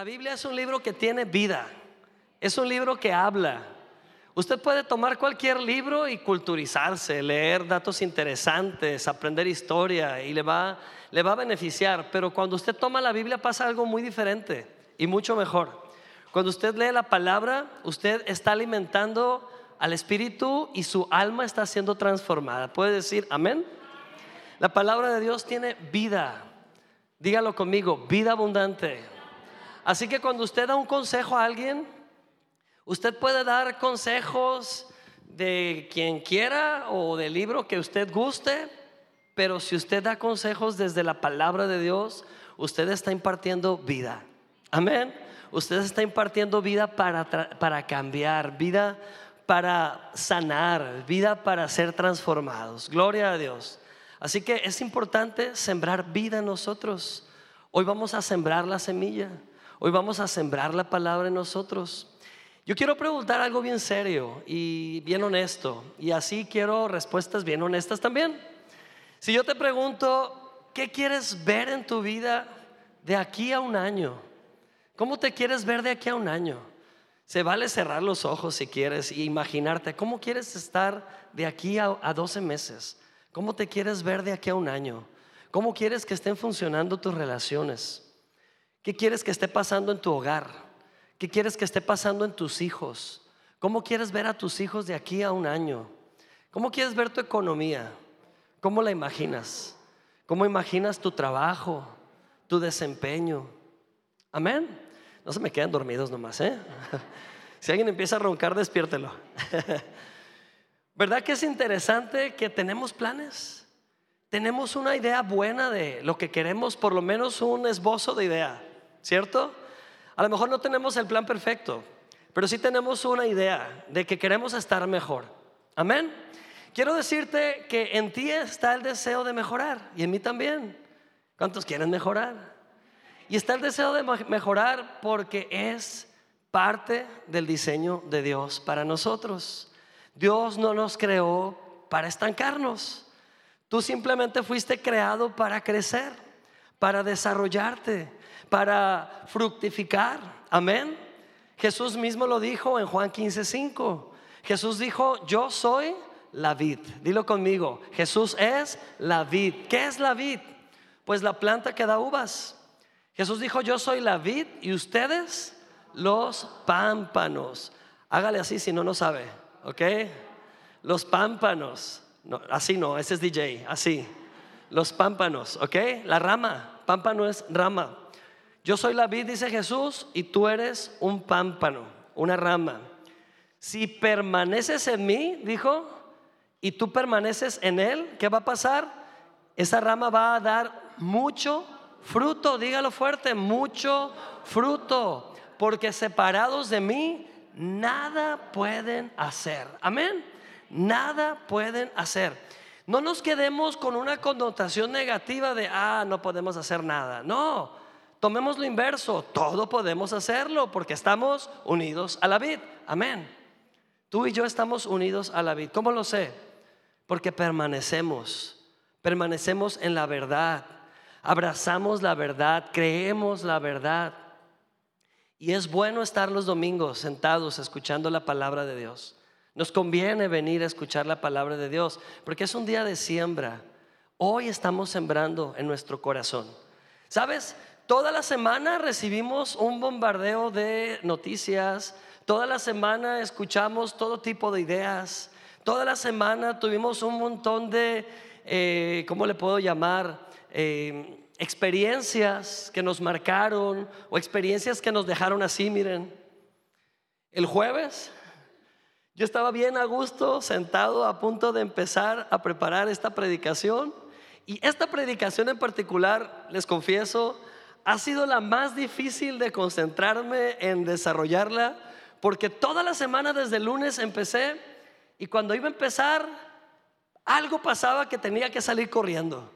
La Biblia es un libro que tiene vida, es un libro que habla. Usted puede tomar cualquier libro y culturizarse, leer datos interesantes, aprender historia y le va, le va a beneficiar. Pero cuando usted toma la Biblia pasa algo muy diferente y mucho mejor. Cuando usted lee la palabra, usted está alimentando al espíritu y su alma está siendo transformada. ¿Puede decir amén? La palabra de Dios tiene vida. Dígalo conmigo, vida abundante. Así que cuando usted da un consejo a alguien, usted puede dar consejos de quien quiera o del libro que usted guste, pero si usted da consejos desde la palabra de Dios, usted está impartiendo vida. Amén. Usted está impartiendo vida para, para cambiar, vida para sanar, vida para ser transformados. Gloria a Dios. Así que es importante sembrar vida en nosotros. Hoy vamos a sembrar la semilla. Hoy vamos a sembrar la palabra en nosotros. Yo quiero preguntar algo bien serio y bien honesto, y así quiero respuestas bien honestas también. Si yo te pregunto, ¿qué quieres ver en tu vida de aquí a un año? ¿Cómo te quieres ver de aquí a un año? Se vale cerrar los ojos si quieres y imaginarte cómo quieres estar de aquí a, a 12 meses. ¿Cómo te quieres ver de aquí a un año? ¿Cómo quieres que estén funcionando tus relaciones? ¿Qué quieres que esté pasando en tu hogar? ¿Qué quieres que esté pasando en tus hijos? ¿Cómo quieres ver a tus hijos de aquí a un año? ¿Cómo quieres ver tu economía? ¿Cómo la imaginas? ¿Cómo imaginas tu trabajo, tu desempeño? Amén. No se me quedan dormidos nomás, ¿eh? Si alguien empieza a roncar, despiértelo. ¿Verdad que es interesante que tenemos planes? Tenemos una idea buena de lo que queremos, por lo menos un esbozo de idea. ¿Cierto? A lo mejor no tenemos el plan perfecto, pero sí tenemos una idea de que queremos estar mejor. Amén. Quiero decirte que en ti está el deseo de mejorar y en mí también. ¿Cuántos quieren mejorar? Y está el deseo de mejorar porque es parte del diseño de Dios para nosotros. Dios no nos creó para estancarnos. Tú simplemente fuiste creado para crecer, para desarrollarte, para fructificar. Amén. Jesús mismo lo dijo en Juan 15:5. Jesús dijo, yo soy la vid. Dilo conmigo, Jesús es la vid. ¿Qué es la vid? Pues la planta que da uvas. Jesús dijo, yo soy la vid y ustedes los pámpanos. Hágale así si no, no sabe, ¿ok? Los pámpanos. No, así no, ese es DJ, así. Los pámpanos, ¿ok? La rama, pámpano es rama. Yo soy la vid, dice Jesús, y tú eres un pámpano, una rama. Si permaneces en mí, dijo, y tú permaneces en él, ¿qué va a pasar? Esa rama va a dar mucho fruto, dígalo fuerte, mucho fruto, porque separados de mí, nada pueden hacer. Amén. Nada pueden hacer. No nos quedemos con una connotación negativa de, ah, no podemos hacer nada. No, Tomemos lo inverso, todo podemos hacerlo porque estamos unidos a la vid. Amén. Tú y yo estamos unidos a la vid. ¿Cómo lo sé? Porque permanecemos, permanecemos en la verdad, abrazamos la verdad, creemos la verdad. Y es bueno estar los domingos sentados escuchando la palabra de Dios. Nos conviene venir a escuchar la palabra de Dios porque es un día de siembra. Hoy estamos sembrando en nuestro corazón. ¿Sabes? Toda la semana recibimos un bombardeo de noticias, toda la semana escuchamos todo tipo de ideas, toda la semana tuvimos un montón de, eh, ¿cómo le puedo llamar? Eh, experiencias que nos marcaron o experiencias que nos dejaron así, miren. El jueves yo estaba bien a gusto, sentado a punto de empezar a preparar esta predicación. Y esta predicación en particular, les confieso, ha sido la más difícil de concentrarme en desarrollarla, porque toda la semana desde lunes empecé y cuando iba a empezar, algo pasaba que tenía que salir corriendo.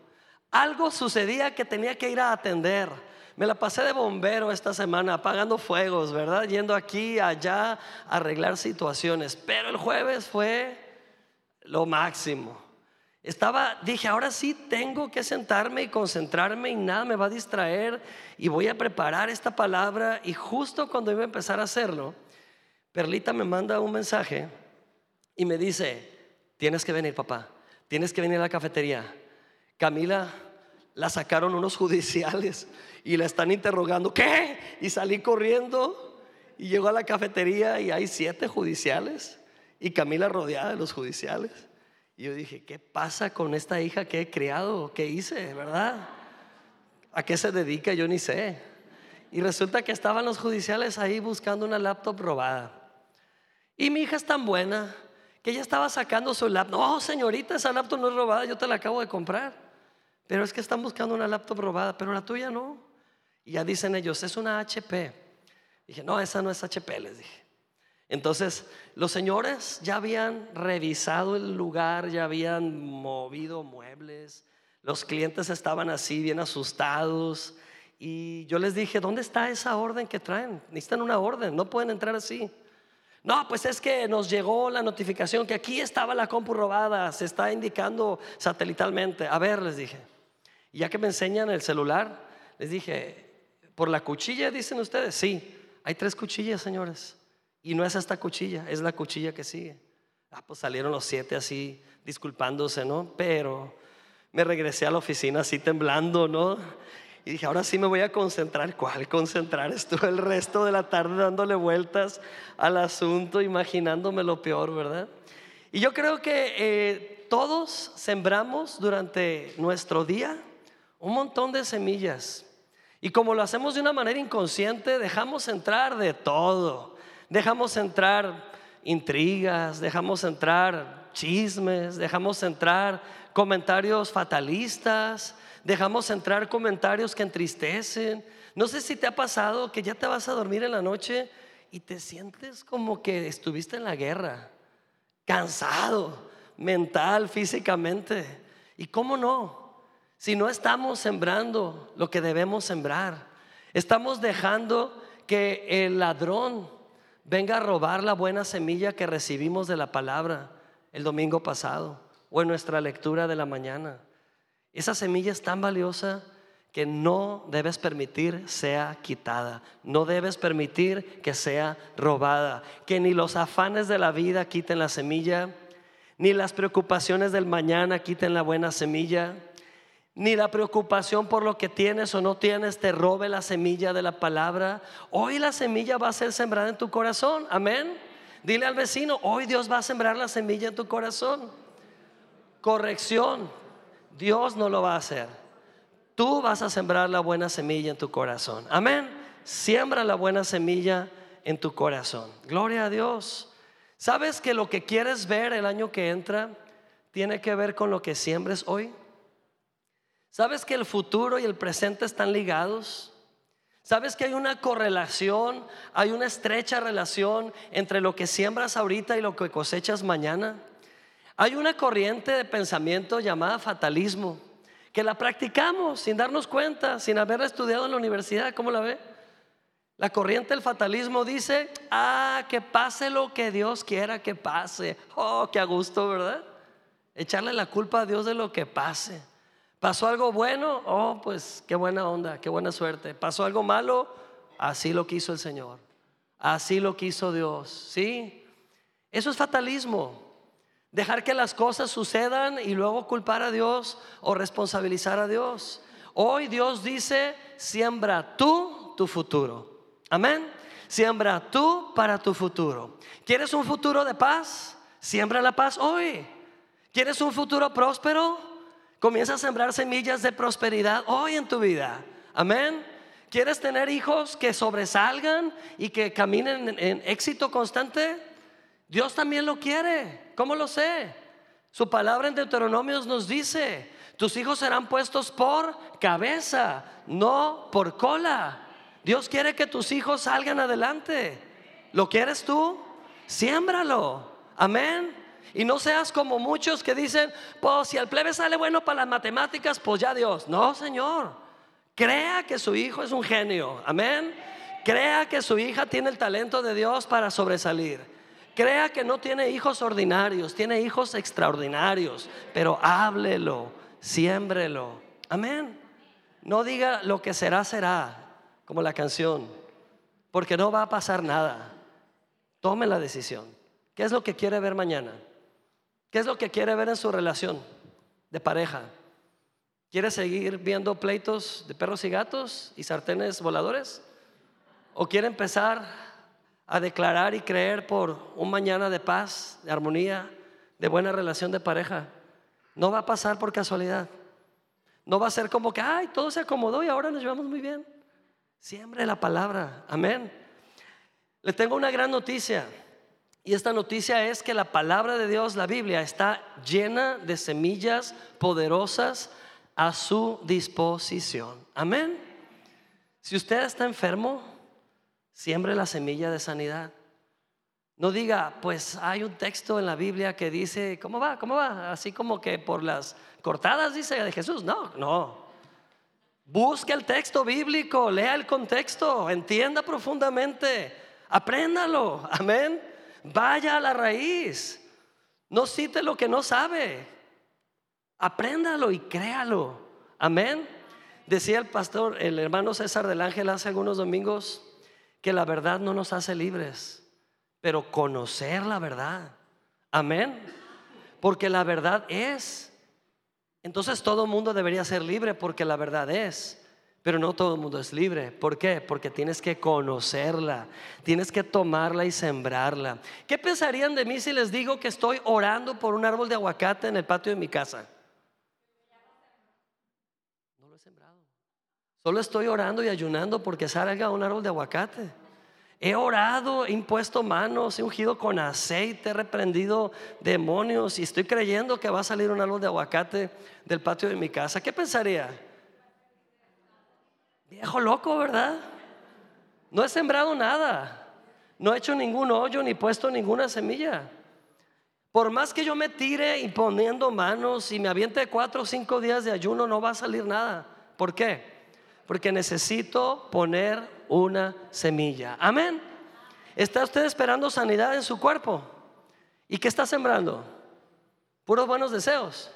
Algo sucedía que tenía que ir a atender. Me la pasé de bombero esta semana, apagando fuegos, ¿verdad? Yendo aquí, allá, a arreglar situaciones. Pero el jueves fue lo máximo. Estaba, dije, ahora sí tengo que sentarme y concentrarme y nada me va a distraer y voy a preparar esta palabra. Y justo cuando iba a empezar a hacerlo, Perlita me manda un mensaje y me dice, tienes que venir papá, tienes que venir a la cafetería. Camila la sacaron unos judiciales y la están interrogando, ¿qué? Y salí corriendo y llegó a la cafetería y hay siete judiciales y Camila rodeada de los judiciales. Y yo dije, ¿qué pasa con esta hija que he criado? ¿Qué hice, verdad? ¿A qué se dedica? Yo ni sé. Y resulta que estaban los judiciales ahí buscando una laptop robada. Y mi hija es tan buena que ella estaba sacando su laptop. No, señorita, esa laptop no es robada, yo te la acabo de comprar. Pero es que están buscando una laptop robada, pero la tuya no. Y ya dicen ellos, es una HP. Dije, no, esa no es HP, les dije. Entonces, los señores ya habían revisado el lugar, ya habían movido muebles, los clientes estaban así bien asustados y yo les dije, ¿dónde está esa orden que traen? Necesitan una orden, no pueden entrar así. No, pues es que nos llegó la notificación que aquí estaba la compu robada, se está indicando satelitalmente. A ver, les dije. Y ya que me enseñan el celular, les dije, ¿por la cuchilla dicen ustedes? Sí, hay tres cuchillas, señores. Y no es esta cuchilla, es la cuchilla que sigue. Ah, pues salieron los siete así, disculpándose, ¿no? Pero me regresé a la oficina así temblando, ¿no? Y dije, ahora sí me voy a concentrar. ¿Cuál concentrar? Estuve el resto de la tarde dándole vueltas al asunto, imaginándome lo peor, ¿verdad? Y yo creo que eh, todos sembramos durante nuestro día un montón de semillas. Y como lo hacemos de una manera inconsciente, dejamos entrar de todo dejamos entrar intrigas, dejamos entrar chismes, dejamos entrar comentarios fatalistas, dejamos entrar comentarios que entristecen. No sé si te ha pasado que ya te vas a dormir en la noche y te sientes como que estuviste en la guerra, cansado, mental, físicamente. ¿Y cómo no? Si no estamos sembrando lo que debemos sembrar, estamos dejando que el ladrón venga a robar la buena semilla que recibimos de la palabra el domingo pasado o en nuestra lectura de la mañana. Esa semilla es tan valiosa que no debes permitir sea quitada, no debes permitir que sea robada, que ni los afanes de la vida quiten la semilla, ni las preocupaciones del mañana quiten la buena semilla ni la preocupación por lo que tienes o no tienes te robe la semilla de la palabra. Hoy la semilla va a ser sembrada en tu corazón. Amén. Dile al vecino, hoy Dios va a sembrar la semilla en tu corazón. Corrección, Dios no lo va a hacer. Tú vas a sembrar la buena semilla en tu corazón. Amén. Siembra la buena semilla en tu corazón. Gloria a Dios. ¿Sabes que lo que quieres ver el año que entra tiene que ver con lo que siembres hoy? ¿Sabes que el futuro y el presente están ligados? ¿Sabes que hay una correlación, hay una estrecha relación entre lo que siembras ahorita y lo que cosechas mañana? Hay una corriente de pensamiento llamada fatalismo, que la practicamos sin darnos cuenta, sin haberla estudiado en la universidad. ¿Cómo la ve? La corriente del fatalismo dice, ah, que pase lo que Dios quiera que pase. Oh, qué a gusto, ¿verdad? Echarle la culpa a Dios de lo que pase. ¿Pasó algo bueno? Oh, pues qué buena onda, qué buena suerte. ¿Pasó algo malo? Así lo quiso el Señor. Así lo quiso Dios. ¿Sí? Eso es fatalismo. Dejar que las cosas sucedan y luego culpar a Dios o responsabilizar a Dios. Hoy Dios dice, siembra tú tu futuro. Amén. Siembra tú para tu futuro. ¿Quieres un futuro de paz? Siembra la paz hoy. ¿Quieres un futuro próspero? Comienza a sembrar semillas de prosperidad hoy en tu vida. Amén. ¿Quieres tener hijos que sobresalgan y que caminen en, éxito constante? Dios también lo quiere. ¿Cómo lo sé? Su palabra en Deuteronomios nos dice, tus hijos serán puestos por cabeza, no por cola. Dios quiere que tus hijos salgan adelante. ¿Lo quieres tú? Siémbralo. Amén. Y no seas como muchos que dicen, pues si al plebe sale bueno para las matemáticas, pues ya Dios. No, Señor. Crea que su hijo es un genio. Amén. Crea que su hija tiene el talento de Dios para sobresalir. Crea que no tiene hijos ordinarios, tiene hijos extraordinarios, pero háblelo, siémbrelo. Amén. No diga lo que será, será, como la canción, porque no va a pasar nada. Tome la decisión. ¿Qué es lo que quiere ver mañana? ¿Qué es lo que quiere ver en su relación de pareja? ¿Quiere seguir viendo pleitos de perros y gatos y sartenes voladores? ¿O quiere empezar a declarar y creer por un mañana de paz, de armonía, de buena relación de pareja? No va a pasar por casualidad. No va a ser como que, ay, todo se acomodó y ahora nos llevamos muy bien. Siempre la palabra. Amén. Le tengo una gran noticia. Y esta noticia es que la palabra de Dios, la Biblia, está llena de semillas poderosas a su disposición. Amén. Si usted está enfermo, siembre la semilla de sanidad. No diga, pues hay un texto en la Biblia que dice, ¿cómo va? ¿Cómo va? Así como que por las cortadas dice de Jesús. No, no. Busque el texto bíblico, lea el contexto, entienda profundamente, apréndalo. Amén. Vaya a la raíz. No cite lo que no sabe. Apréndalo y créalo. Amén. Decía el pastor, el hermano César del Ángel hace algunos domingos, que la verdad no nos hace libres, pero conocer la verdad. Amén. Porque la verdad es. Entonces todo mundo debería ser libre porque la verdad es. Pero no todo el mundo es libre. ¿Por qué? Porque tienes que conocerla, tienes que tomarla y sembrarla. ¿Qué pensarían de mí si les digo que estoy orando por un árbol de aguacate en el patio de mi casa? No lo he sembrado. Solo estoy orando y ayunando porque salga un árbol de aguacate. He orado, he impuesto manos, he ungido con aceite, he reprendido demonios y estoy creyendo que va a salir un árbol de aguacate del patio de mi casa. ¿Qué pensaría? Viejo loco, ¿verdad? No he sembrado nada. No he hecho ningún hoyo ni puesto ninguna semilla. Por más que yo me tire imponiendo manos y me aviente cuatro o cinco días de ayuno, no va a salir nada. ¿Por qué? Porque necesito poner una semilla. Amén. ¿Está usted esperando sanidad en su cuerpo? ¿Y qué está sembrando? Puros buenos deseos.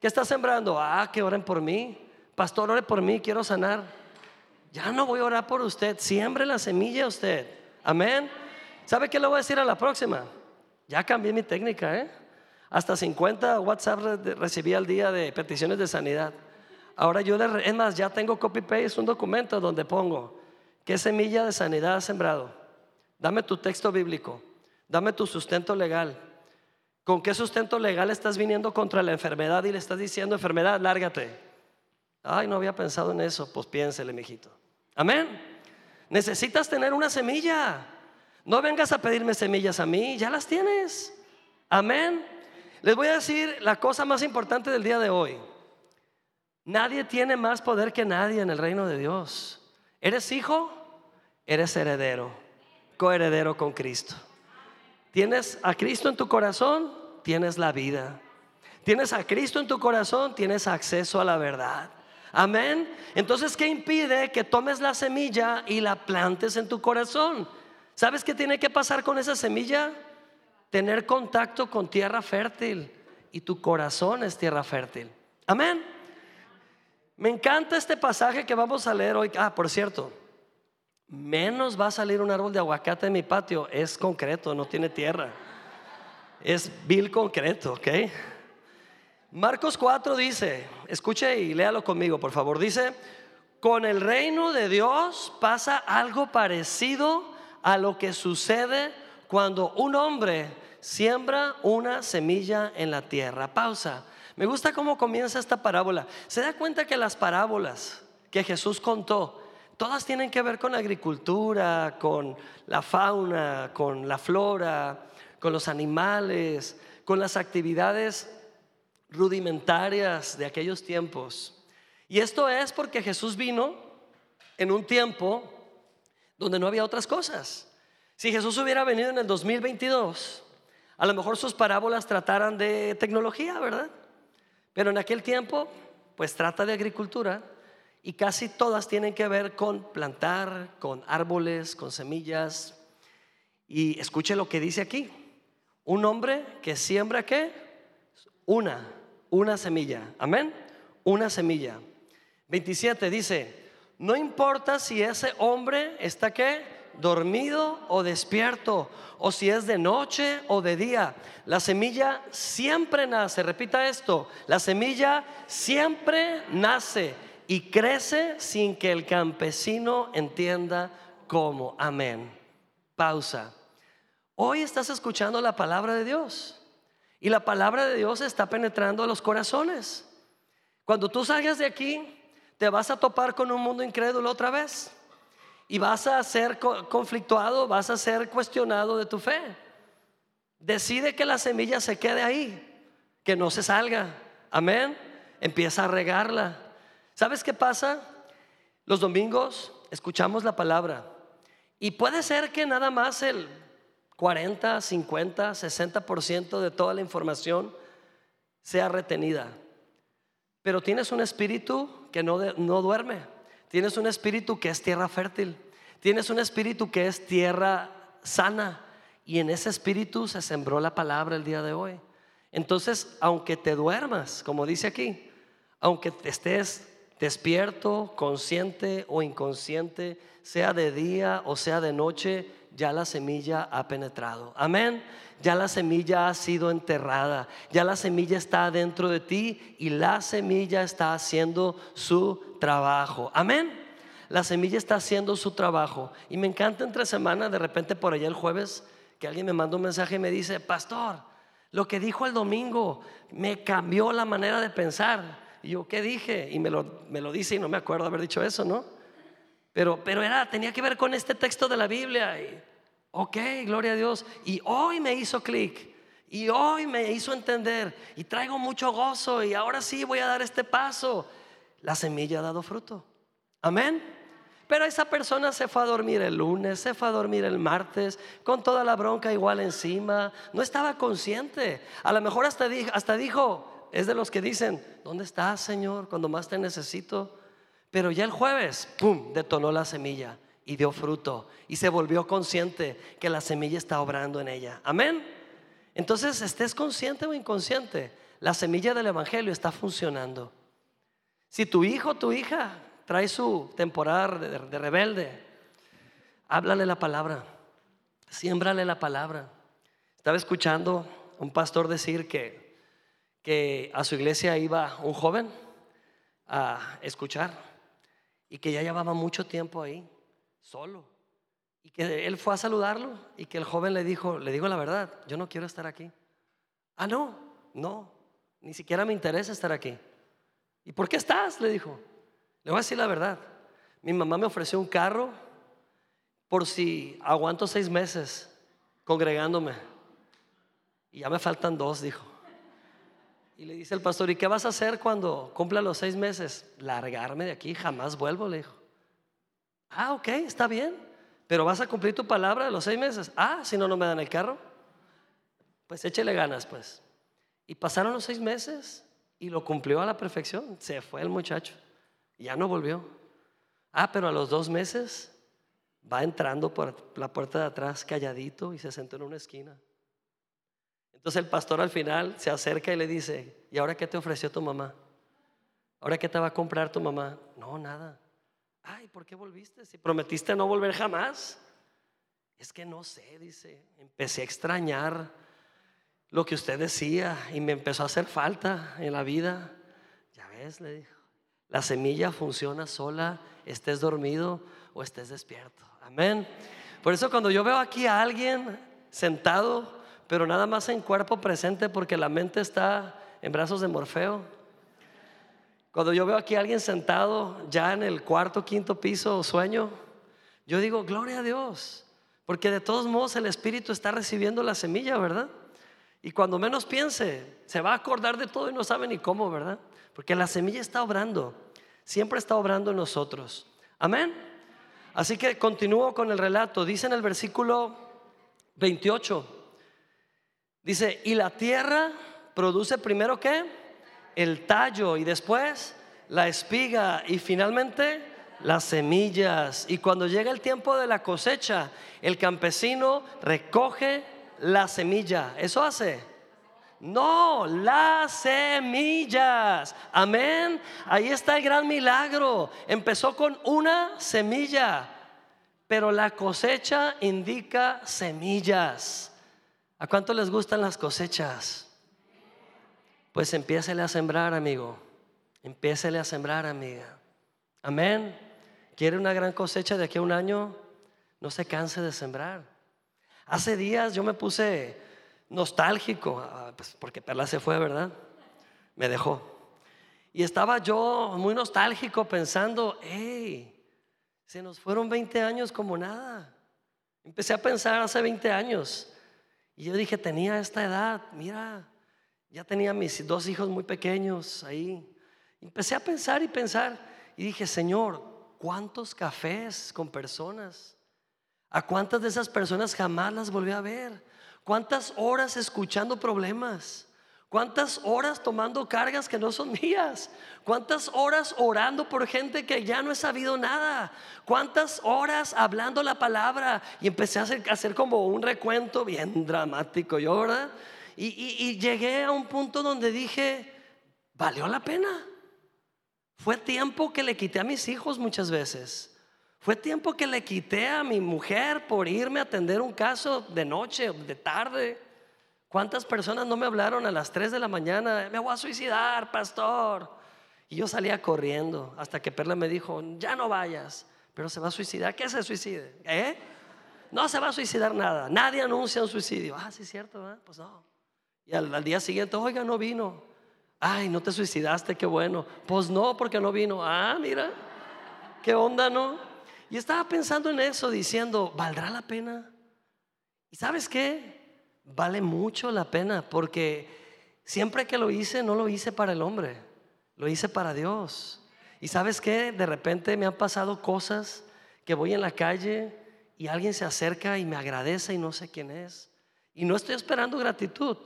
¿Qué está sembrando? Ah, que oren por mí. Pastor, ore por mí, quiero sanar. Ya no voy a orar por usted. Siembre la semilla usted. Amén. ¿Sabe qué le voy a decir a la próxima? Ya cambié mi técnica, ¿eh? Hasta 50 WhatsApp recibí al día de peticiones de sanidad. Ahora yo, le, es más, ya tengo copy-paste, un documento donde pongo, ¿qué semilla de sanidad has sembrado? Dame tu texto bíblico, dame tu sustento legal. ¿Con qué sustento legal estás viniendo contra la enfermedad y le estás diciendo, enfermedad, lárgate? Ay, no había pensado en eso. Pues piénsele, mijito. Amén. Necesitas tener una semilla. No vengas a pedirme semillas a mí, ya las tienes. Amén. Les voy a decir la cosa más importante del día de hoy. Nadie tiene más poder que nadie en el reino de Dios. ¿Eres hijo? Eres heredero, coheredero con Cristo. ¿Tienes a Cristo en tu corazón? Tienes la vida. ¿Tienes a Cristo en tu corazón? Tienes acceso a la verdad. Amén. Entonces, ¿qué impide que tomes la semilla y la plantes en tu corazón? ¿Sabes qué tiene que pasar con esa semilla? Tener contacto con tierra fértil. Y tu corazón es tierra fértil. Amén. Me encanta este pasaje que vamos a leer hoy. Ah, por cierto, menos va a salir un árbol de aguacate en mi patio. Es concreto, no tiene tierra. Es vil concreto, ¿ok? Marcos 4 dice, escuche y léalo conmigo, por favor. Dice, con el reino de Dios pasa algo parecido a lo que sucede cuando un hombre siembra una semilla en la tierra. Pausa. Me gusta cómo comienza esta parábola. Se da cuenta que las parábolas que Jesús contó, todas tienen que ver con agricultura, con la fauna, con la flora, con los animales, con las actividades rudimentarias de aquellos tiempos. Y esto es porque Jesús vino en un tiempo donde no había otras cosas. Si Jesús hubiera venido en el 2022, a lo mejor sus parábolas trataran de tecnología, ¿verdad? Pero en aquel tiempo, pues trata de agricultura y casi todas tienen que ver con plantar, con árboles, con semillas. Y escuche lo que dice aquí. Un hombre que siembra qué? Una, una semilla. Amén. Una semilla. 27 dice, no importa si ese hombre está qué? Dormido o despierto, o si es de noche o de día. La semilla siempre nace, repita esto, la semilla siempre nace y crece sin que el campesino entienda cómo. Amén. Pausa. Hoy estás escuchando la palabra de Dios y la palabra de Dios está penetrando a los corazones. Cuando tú salgas de aquí, te vas a topar con un mundo incrédulo otra vez y vas a ser conflictuado, vas a ser cuestionado de tu fe. Decide que la semilla se quede ahí, que no se salga. Amén. Empieza a regarla. ¿Sabes qué pasa? Los domingos escuchamos la palabra y puede ser que nada más el 40, 50, 60% de toda la información sea retenida. Pero tienes un espíritu que no, no duerme. Tienes un espíritu que es tierra fértil. Tienes un espíritu que es tierra sana. Y en ese espíritu se sembró la palabra el día de hoy. Entonces, aunque te duermas, como dice aquí, aunque estés despierto, consciente o inconsciente, sea de día o sea de noche, ya la semilla ha penetrado. Amén. Ya la semilla ha sido enterrada, ya la semilla está dentro de ti y la semilla está haciendo su trabajo. Amén. La semilla está haciendo su trabajo. Y me encanta entre semana, de repente por allá el jueves, que alguien me manda un mensaje y me dice, pastor, lo que dijo el domingo me cambió la manera de pensar. Y yo, ¿qué dije? Y me lo, me lo dice y no me acuerdo haber dicho eso, ¿no? Pero, pero era, tenía que ver con este texto de la Biblia. Y, ok, gloria a Dios. Y hoy me hizo clic. Y hoy me hizo entender. Y traigo mucho gozo. Y ahora sí voy a dar este paso. La semilla ha dado fruto. Amén. Pero esa persona se fue a dormir el lunes, se fue a dormir el martes, con toda la bronca igual encima. No estaba consciente. A lo mejor hasta dijo, hasta dijo es de los que dicen, ¿dónde estás, Señor, cuando más te necesito? Pero ya el jueves, ¡pum!, detonó la semilla y dio fruto y se volvió consciente que la semilla está obrando en ella. Amén. Entonces, estés consciente o inconsciente, la semilla del Evangelio está funcionando. Si tu hijo o tu hija trae su temporada de, de rebelde, háblale la palabra, siémbrale la palabra. Estaba escuchando un pastor decir que, que a su iglesia iba un joven a escuchar y que ya llevaba mucho tiempo ahí, solo. Y que él fue a saludarlo y que el joven le dijo, le digo la verdad, yo no quiero estar aquí. Ah, no, no, ni siquiera me interesa estar aquí. ¿Y por qué estás? Le dijo. Le voy a decir la verdad. Mi mamá me ofreció un carro por si aguanto seis meses congregándome. Y ya me faltan dos, dijo. Y le dice el pastor, ¿y qué vas a hacer cuando cumpla los seis meses? Largarme de aquí, jamás vuelvo, le dijo. Ah, ok, está bien, pero vas a cumplir tu palabra de los seis meses. Ah, si no, no me dan el carro. Pues échele ganas, pues. Y pasaron los seis meses y lo cumplió a la perfección. Se fue el muchacho. Ya no volvió. Ah, pero a los dos meses va entrando por la puerta de atrás calladito y se sentó en una esquina. Entonces el pastor al final se acerca y le dice, ¿y ahora qué te ofreció tu mamá? ¿Ahora qué te va a comprar tu mamá? No, nada. Ay, ¿por qué volviste? Si prometiste no volver jamás. Es que no sé, dice. Empecé a extrañar lo que usted decía y me empezó a hacer falta en la vida. Ya ves, le dijo. La semilla funciona sola, estés dormido o estés despierto. Amén. Por eso cuando yo veo aquí a alguien sentado pero nada más en cuerpo presente porque la mente está en brazos de Morfeo. Cuando yo veo aquí a alguien sentado ya en el cuarto, quinto piso, sueño, yo digo, gloria a Dios, porque de todos modos el Espíritu está recibiendo la semilla, ¿verdad? Y cuando menos piense, se va a acordar de todo y no sabe ni cómo, ¿verdad? Porque la semilla está obrando, siempre está obrando en nosotros. Amén. Así que continúo con el relato. Dice en el versículo 28. Dice, y la tierra produce primero qué? El tallo y después la espiga y finalmente Las semillas. Y cuando llega el tiempo de la cosecha, el campesino recoge la semilla. ¿Eso hace? No, las semillas. Amén. Ahí está el gran milagro. Empezó con una semilla, pero la cosecha indica semillas. ¿A cuánto les gustan las cosechas? Pues empiécele a sembrar, amigo. Empiécele a sembrar, amiga. Amén. ¿Quiere una gran cosecha de aquí a un año? No se canse de sembrar. Hace días yo me puse nostálgico, ah, pues, porque Perla se fue, ¿verdad? Me dejó. Y estaba yo muy nostálgico pensando, hey, se nos fueron 20 años como nada. Empecé a pensar hace 20 años. Y yo dije, tenía esta edad, mira, ya tenía mis dos hijos muy pequeños ahí. Empecé a pensar y pensar. Y dije, Señor, ¿cuántos cafés con personas? ¿A cuántas de esas personas jamás las volví a ver? ¿Cuántas horas escuchando problemas? ¿Cuántas horas tomando cargas que no son mías? ¿Cuántas horas orando por gente que ya no he sabido nada? ¿Cuántas horas hablando la palabra? Y empecé a hacer, como un recuento bien dramático, yo, ¿verdad? Y, llegué a un punto donde dije, ¿valió la pena? Fue tiempo que le quité a mis hijos muchas veces. Fue tiempo que le quité a mi mujer por irme a atender un caso de noche, de tarde. ¿Cuántas personas no me hablaron a las 3 de la mañana? Me voy a suicidar, pastor. Y yo salía corriendo hasta que Perla me dijo, ya no vayas, pero se va a suicidar. ¿Qué se suicide? ¿Eh? No se va a suicidar nada. Nadie anuncia un suicidio. Ah, sí es cierto, pues no. Y al, día siguiente, oiga, no vino. Ay, no te suicidaste, qué bueno. Pues no, porque no vino. Ah, mira, qué onda, ¿no? Y estaba pensando en eso, diciendo, ¿valdrá la pena? ¿Y sabes qué? Vale mucho la pena, porque siempre que lo hice, no lo hice para el hombre, lo hice para Dios. ¿Y sabes qué? De repente me han pasado cosas que voy en la calle y alguien se acerca y me agradece y no sé quién es. Y no estoy esperando gratitud,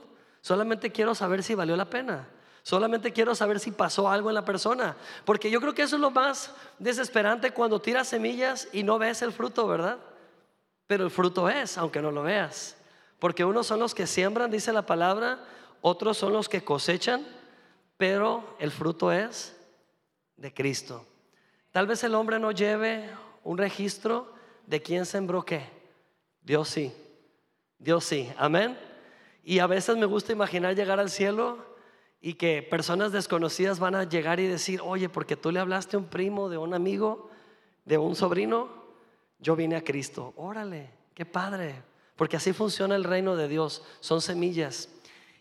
solamente quiero saber si valió la pena. Solamente quiero saber si pasó algo en la persona. Porque yo creo que eso es lo más desesperante cuando tiras semillas y no ves el fruto, ¿verdad? Pero el fruto es, aunque no lo veas. Porque unos son los que siembran, dice la palabra, otros son los que cosechan, pero el fruto es de Cristo. Tal vez el hombre no lleve un registro de quién sembró qué. Dios sí. Dios sí. Amén. Y a veces me gusta imaginar llegar al cielo y que personas desconocidas van a llegar y decir, oye, porque tú le hablaste a un primo, de un amigo, de un sobrino, yo vine a Cristo. Órale, qué padre, porque así funciona el reino de Dios, son semillas.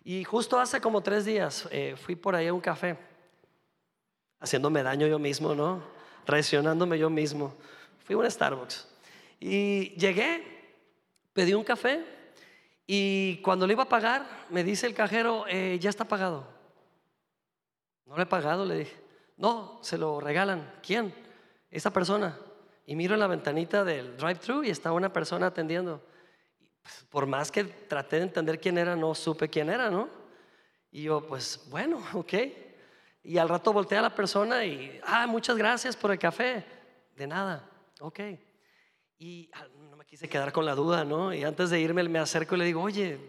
Y justo hace como tres días eh, fui por ahí a un café, haciéndome daño yo mismo, ¿no? Traicionándome yo mismo. Fui a un Starbucks y llegué, pedí un café y cuando le iba a pagar, me dice el cajero, eh, ya está pagado. No le he pagado, le dije. No, se lo regalan. ¿Quién? Esa persona. Y miro en la ventanita del drive-thru y está una persona atendiendo. Pues, por más que traté de entender quién era, no supe quién era, ¿no? Y yo, pues bueno, ok. Y al rato volteé a la persona y, ah, muchas gracias por el café. De nada, ok. Y no me quise quedar con la duda, ¿no? Y antes de irme me acerco y le digo, oye,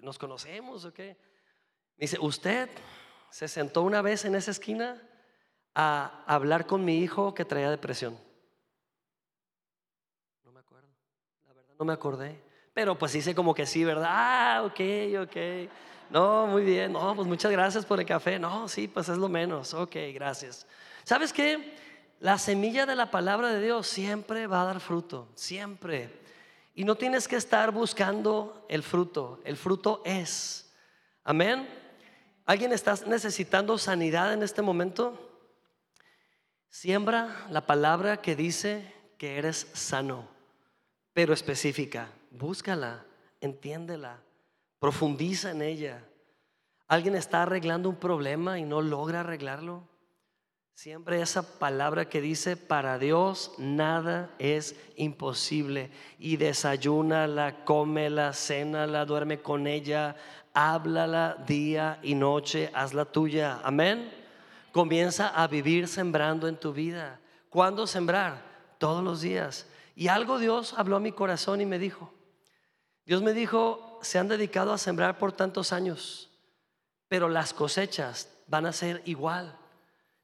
¿nos conocemos o qué? Me dice, ¿usted? se sentó una vez en esa esquina a hablar con mi hijo que traía depresión. No me acuerdo, la verdad no me acordé. Pero pues hice como que sí, ¿verdad? Ah, ok, ok. No, muy bien. No, pues muchas gracias por el café. No, sí, pues es lo menos. Ok, gracias. ¿Sabes qué? La semilla de la palabra de Dios siempre va a dar fruto, siempre. Y no tienes que estar buscando el fruto, el fruto es. Amén. ¿Alguien está necesitando sanidad en este momento? Siembra la palabra que dice que eres sano, pero específica. Búscala, entiéndela, profundiza en ella. ¿Alguien está arreglando un problema y no logra arreglarlo? Siempre esa palabra que dice, para Dios nada es imposible. Y desayúnala, cómela, cénala, duerme con ella, háblala día y noche, hazla tuya. Amén. Comienza a vivir sembrando en tu vida. ¿Cuándo sembrar? Todos los días. Y algo Dios habló a mi corazón y me dijo, Dios me dijo, se han dedicado a sembrar por tantos años, pero las cosechas van a ser igual.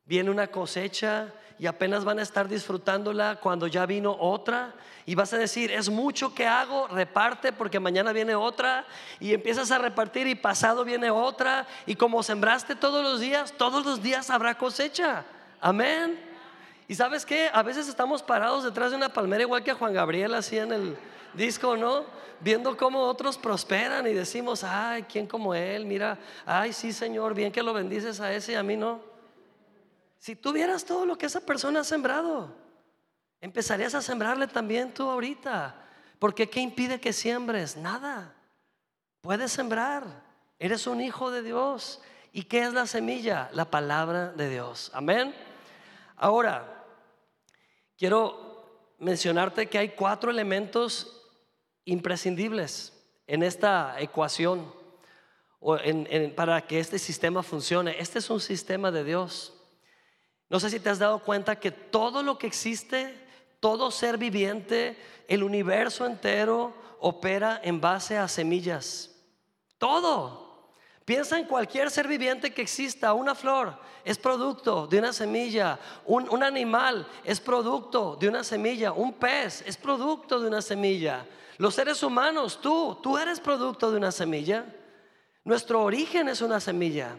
Viene una cosecha y apenas van a estar disfrutándola cuando ya vino otra. Y vas a decir, es mucho que hago, reparte porque mañana viene otra. Y empiezas a repartir y pasado viene otra. Y como sembraste todos los días, todos los días habrá cosecha. Amén. Y sabes qué, a veces estamos parados detrás de una palmera igual que Juan Gabriel hacía en el disco, ¿no? Viendo cómo otros prosperan y decimos, ay, ¿quién como él? Mira, ay, sí, Señor, bien que lo bendices a ese y a mí no. Si tú vieras todo lo que esa persona ha sembrado, empezarías a sembrarle también tú ahorita. Porque ¿qué impide que siembres? Nada. Puedes sembrar. Eres un hijo de Dios. ¿Y qué es la semilla? La palabra de Dios. Amén. Ahora, quiero mencionarte que hay cuatro elementos imprescindibles en esta ecuación o para que este sistema funcione. Este es un sistema de Dios. No sé si te has dado cuenta que todo lo que existe, todo ser viviente, el universo entero opera en base a semillas. Todo. Piensa en cualquier ser viviente que exista. Una flor es producto de una semilla. Un, un, animal es producto de una semilla. Un pez es producto de una semilla. Los seres humanos, tú, tú eres producto de una semilla. Nuestro origen es una semilla.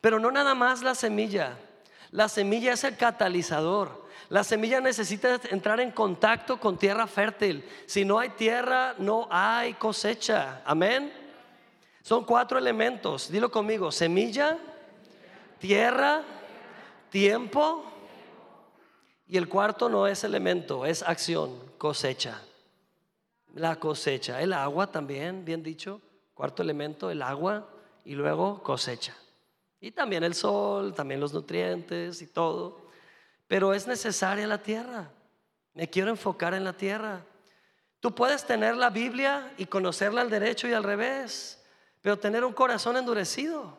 Pero no nada más la semilla. La semilla es el catalizador. La semilla necesita entrar en contacto con tierra fértil. Si no hay tierra, no hay cosecha. Amén. Son cuatro elementos. Dilo conmigo. Semilla, tierra, tiempo. Y el cuarto no es elemento, es acción, cosecha. La cosecha. El agua también, bien dicho. Cuarto elemento, el agua. Y luego cosecha. Y también el sol, también los nutrientes y todo. Pero es necesaria la tierra. Me quiero enfocar en la tierra. Tú puedes tener la Biblia y conocerla al derecho y al revés, pero tener un corazón endurecido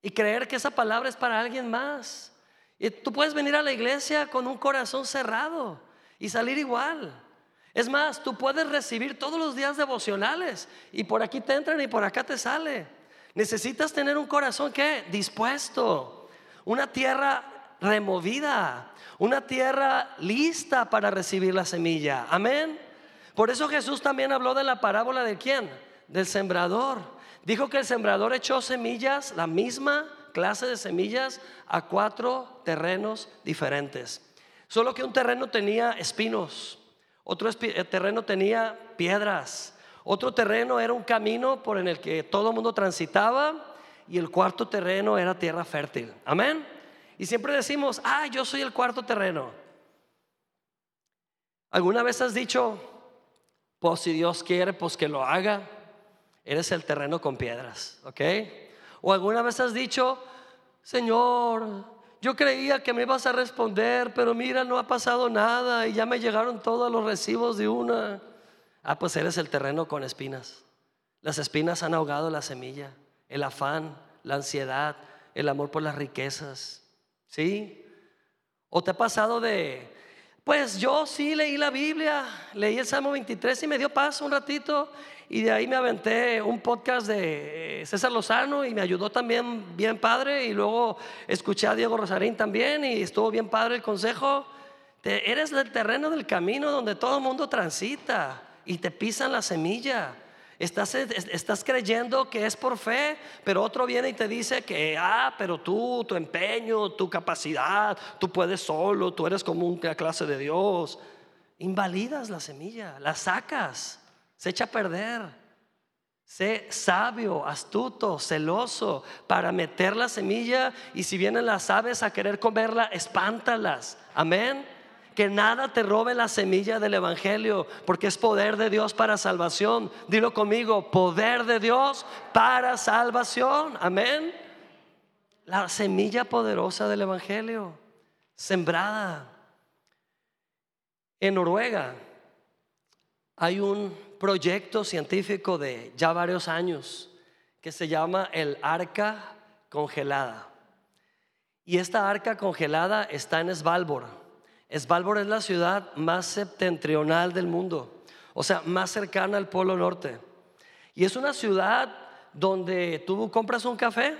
y creer que esa palabra es para alguien más. Y tú puedes venir a la iglesia con un corazón cerrado y salir igual. Es más, tú puedes recibir todos los días devocionales y por aquí te entran y por acá te sale. Necesitas tener un corazón que dispuesto, una tierra removida, una tierra lista para recibir la semilla. Amén. Por eso Jesús también habló de la parábola de quién? Del sembrador. Dijo que el sembrador echó semillas, la misma clase de semillas, a cuatro terrenos diferentes. Solo que un terreno tenía espinos, otro eh, terreno tenía piedras, otro terreno era un camino por en el que todo el mundo transitaba y el cuarto terreno era tierra fértil. Amén. Y siempre decimos, ah, yo soy el cuarto terreno. ¿Alguna vez has dicho, pues si Dios quiere, pues que lo haga? Eres el terreno con piedras, ¿ok? O alguna vez has dicho, Señor, yo creía que me ibas a responder, pero mira, no ha pasado nada y ya me llegaron todos los recibos de una. Ah, pues eres el terreno con espinas. Las espinas han ahogado la semilla, el afán, la ansiedad, el amor por las riquezas. ¿Sí? ¿O te ha pasado de, pues yo sí leí la Biblia, leí el Salmo 23 y me dio paz un ratito y de ahí me aventé un podcast de eh, César Lozano y me ayudó también bien padre y luego escuché a Diego Rosarín también y estuvo bien padre el consejo. eres el terreno del camino donde todo el mundo transita y te pisan la semilla. Estás, creyendo que es por fe, pero otro viene y te dice que, ah, pero tú, tu empeño, tu capacidad, tú puedes solo, tú eres como una clase de Dios. Invalidas la semilla, la sacas, se echa a perder. Sé sabio, astuto, celoso para meter la semilla y si vienen las aves a querer comerla, espántalas. Amén que nada te robe la semilla del Evangelio, porque es poder de Dios para salvación. Dilo conmigo, poder de Dios para salvación. Amén. La semilla poderosa del Evangelio, sembrada. En Noruega hay un proyecto científico de ya varios años que se llama el arca congelada. Y esta arca congelada está en Svalbard Svalbard es la ciudad más septentrional del mundo, o sea, más cercana al Polo Norte. Y es una ciudad donde tú compras un café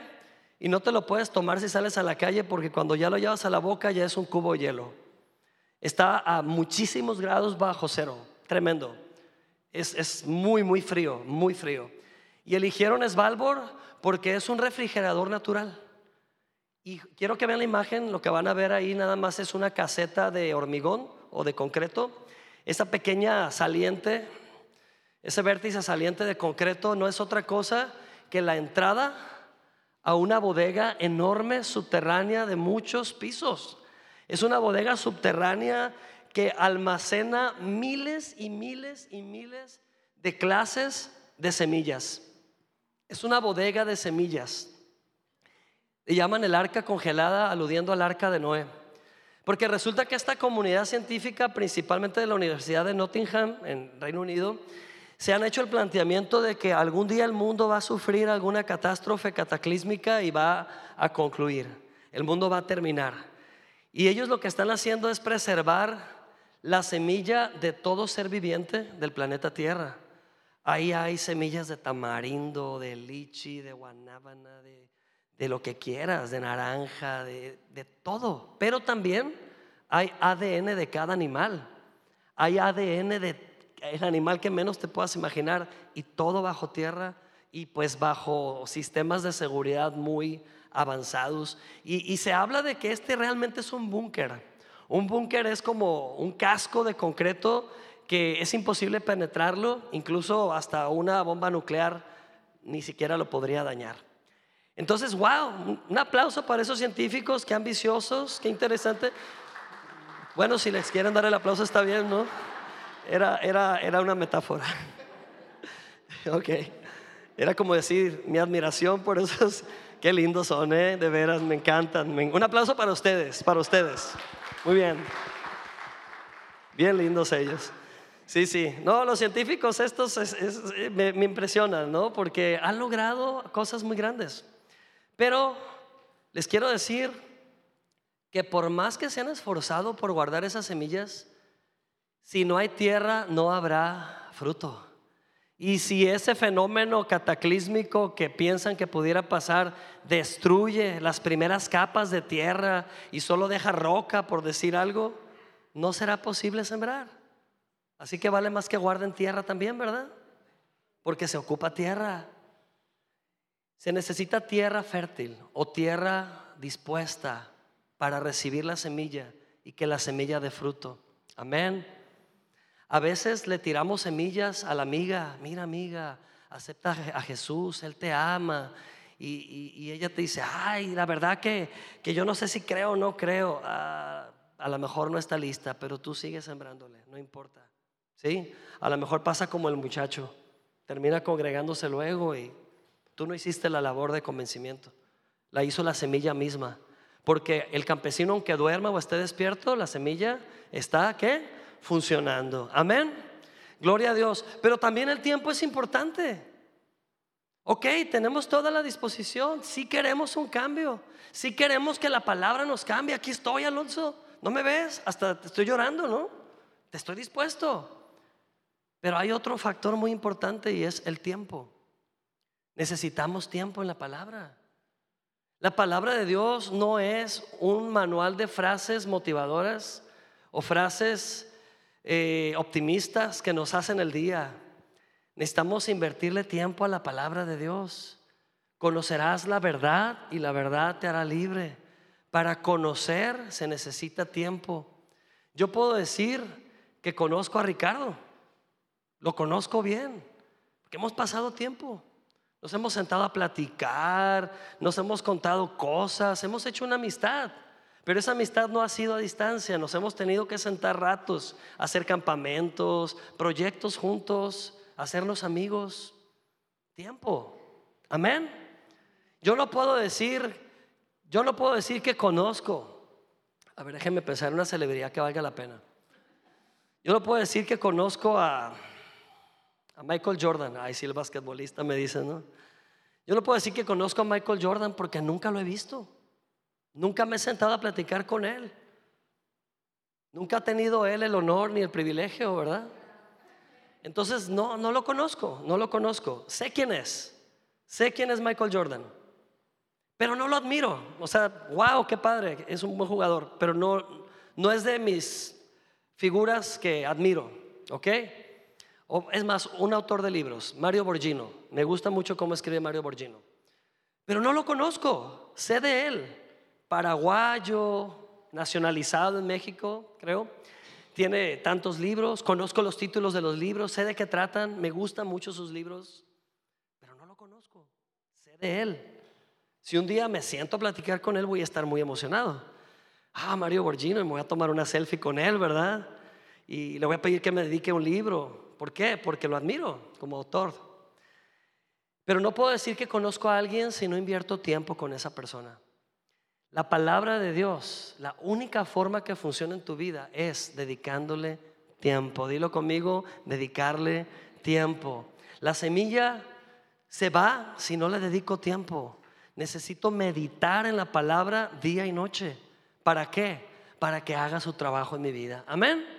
y no te lo puedes tomar si sales a la calle porque cuando ya lo llevas a la boca ya es un cubo de hielo. Está a muchísimos grados bajo cero, tremendo. Es, muy, muy frío, muy frío. Y eligieron Svalbard porque es un refrigerador natural. Y quiero que vean la imagen, lo que van a ver ahí nada más es una caseta de hormigón o de concreto. Esa pequeña saliente, ese vértice saliente de concreto no es otra cosa que la entrada a una bodega enorme subterránea de muchos pisos. Es una bodega subterránea que almacena miles y miles y miles de clases de semillas. Es una bodega de semillas. Le llaman el arca congelada aludiendo al arca de Noé. Porque resulta que esta comunidad científica, principalmente de la Universidad de Nottingham, en Reino Unido, se han hecho el planteamiento de que algún día el mundo va a sufrir alguna catástrofe cataclísmica y va a concluir. El mundo va a terminar. Y ellos lo que están haciendo es preservar la semilla de todo ser viviente del planeta Tierra. Ahí hay semillas de tamarindo, de lichi, de guanábana, de, lo que quieras, de naranja, de, de todo. Pero también hay ADN de cada animal. Hay ADN de el animal que menos te puedas imaginar y todo bajo tierra y pues bajo sistemas de seguridad muy avanzados. Y, y se habla de que este realmente es un búnker. Un búnker es como un casco de concreto que es imposible penetrarlo, incluso hasta una bomba nuclear ni siquiera lo podría dañar. Entonces, wow, un aplauso para esos científicos, qué ambiciosos, qué interesante. Bueno, si les quieren dar el aplauso está bien, ¿no? Era, era, era una metáfora. ok. Era como decir mi admiración por esos, qué lindos son, ¿eh? de veras, me encantan. Un aplauso para ustedes, para ustedes. Muy bien. Bien lindos ellos. Sí, sí. No, los científicos estos me, me, impresionan, ¿no? Porque han logrado cosas muy grandes. Pero les quiero decir que por más que se han esforzado por guardar esas semillas, si no hay tierra, no habrá fruto. Y si ese fenómeno cataclísmico que piensan que pudiera pasar destruye las primeras capas de tierra y solo deja roca, por decir algo, no será posible sembrar. Así que vale más que guarden tierra también, ¿verdad? Porque se ocupa tierra. Se necesita tierra fértil o tierra dispuesta para recibir la semilla y que la semilla dé fruto. Amén. A veces le tiramos semillas a la amiga, mira amiga, acepta a Jesús, Él te ama. Y, ella te dice, ay, la verdad que, que, yo no sé si creo o no creo. Ah, a lo mejor no está lista, pero tú sigues sembrándole, no importa. ¿Sí? A lo mejor pasa como el muchacho, termina congregándose luego y tú no hiciste la labor de convencimiento, la hizo la semilla misma. Porque el campesino, aunque duerma o esté despierto, la semilla está, ¿qué? funcionando. Amén. Gloria a Dios. Pero también el tiempo es importante. Ok, tenemos toda la disposición. Si queremos un cambio. Si queremos que la palabra nos cambie. Aquí estoy, Alonso. ¿No me ves? Hasta te estoy llorando, ¿no? Te estoy dispuesto. Pero hay otro factor muy importante y es el tiempo. Necesitamos tiempo en la palabra. La palabra de Dios no es un manual de frases motivadoras o frases eh, optimistas que nos hacen el día. Necesitamos invertirle tiempo a la palabra de Dios. Conocerás la verdad y la verdad te hará libre. Para conocer se necesita tiempo. Yo puedo decir que conozco a Ricardo. Lo conozco bien. Porque hemos pasado tiempo. Nos hemos sentado a platicar, nos hemos contado cosas, hemos hecho una amistad. Pero esa amistad no ha sido a distancia, nos hemos tenido que sentar ratos, hacer campamentos, proyectos juntos, hacernos amigos. Tiempo. Amén. Yo no puedo decir, yo no puedo decir que conozco. A ver, déjenme pensar en una celebridad que valga la pena. Yo no puedo decir que conozco a, a Michael Jordan. Ay, sí, el basquetbolista me dice, ¿no? Yo no puedo decir que conozco a Michael Jordan porque nunca lo he visto. Nunca me he sentado a platicar con él. Nunca ha tenido él el honor ni el privilegio, ¿verdad? Entonces, no, no lo conozco, no lo conozco. Sé quién es, sé quién es Michael Jordan, pero no lo admiro. O sea, wow, qué padre, es un buen jugador, pero no, no es de mis figuras que admiro, ¿ok? Es más, un autor de libros, Mario Borgino. Me gusta mucho cómo escribe Mario Borgino. Pero no lo conozco, sé de él. Paraguayo, nacionalizado en México, creo. Tiene tantos libros, conozco los títulos de los libros, sé de qué tratan, me gustan mucho sus libros, pero no lo conozco, sé de él. Si un día me siento a platicar con él, voy a estar muy emocionado. Ah, Mario Borgino, me voy a tomar una selfie con él, ¿verdad? Y le voy a pedir que me dedique un libro. ¿Por qué? Porque lo admiro como autor. Pero no puedo decir que conozco a alguien si no invierto tiempo con esa persona. La palabra de Dios, la única forma que funciona en tu vida es dedicándole tiempo. Dilo conmigo, dedicarle tiempo. La semilla se va si no le dedico tiempo. Necesito meditar en la palabra día y noche. ¿Para qué? Para que haga su trabajo en mi vida. Amén.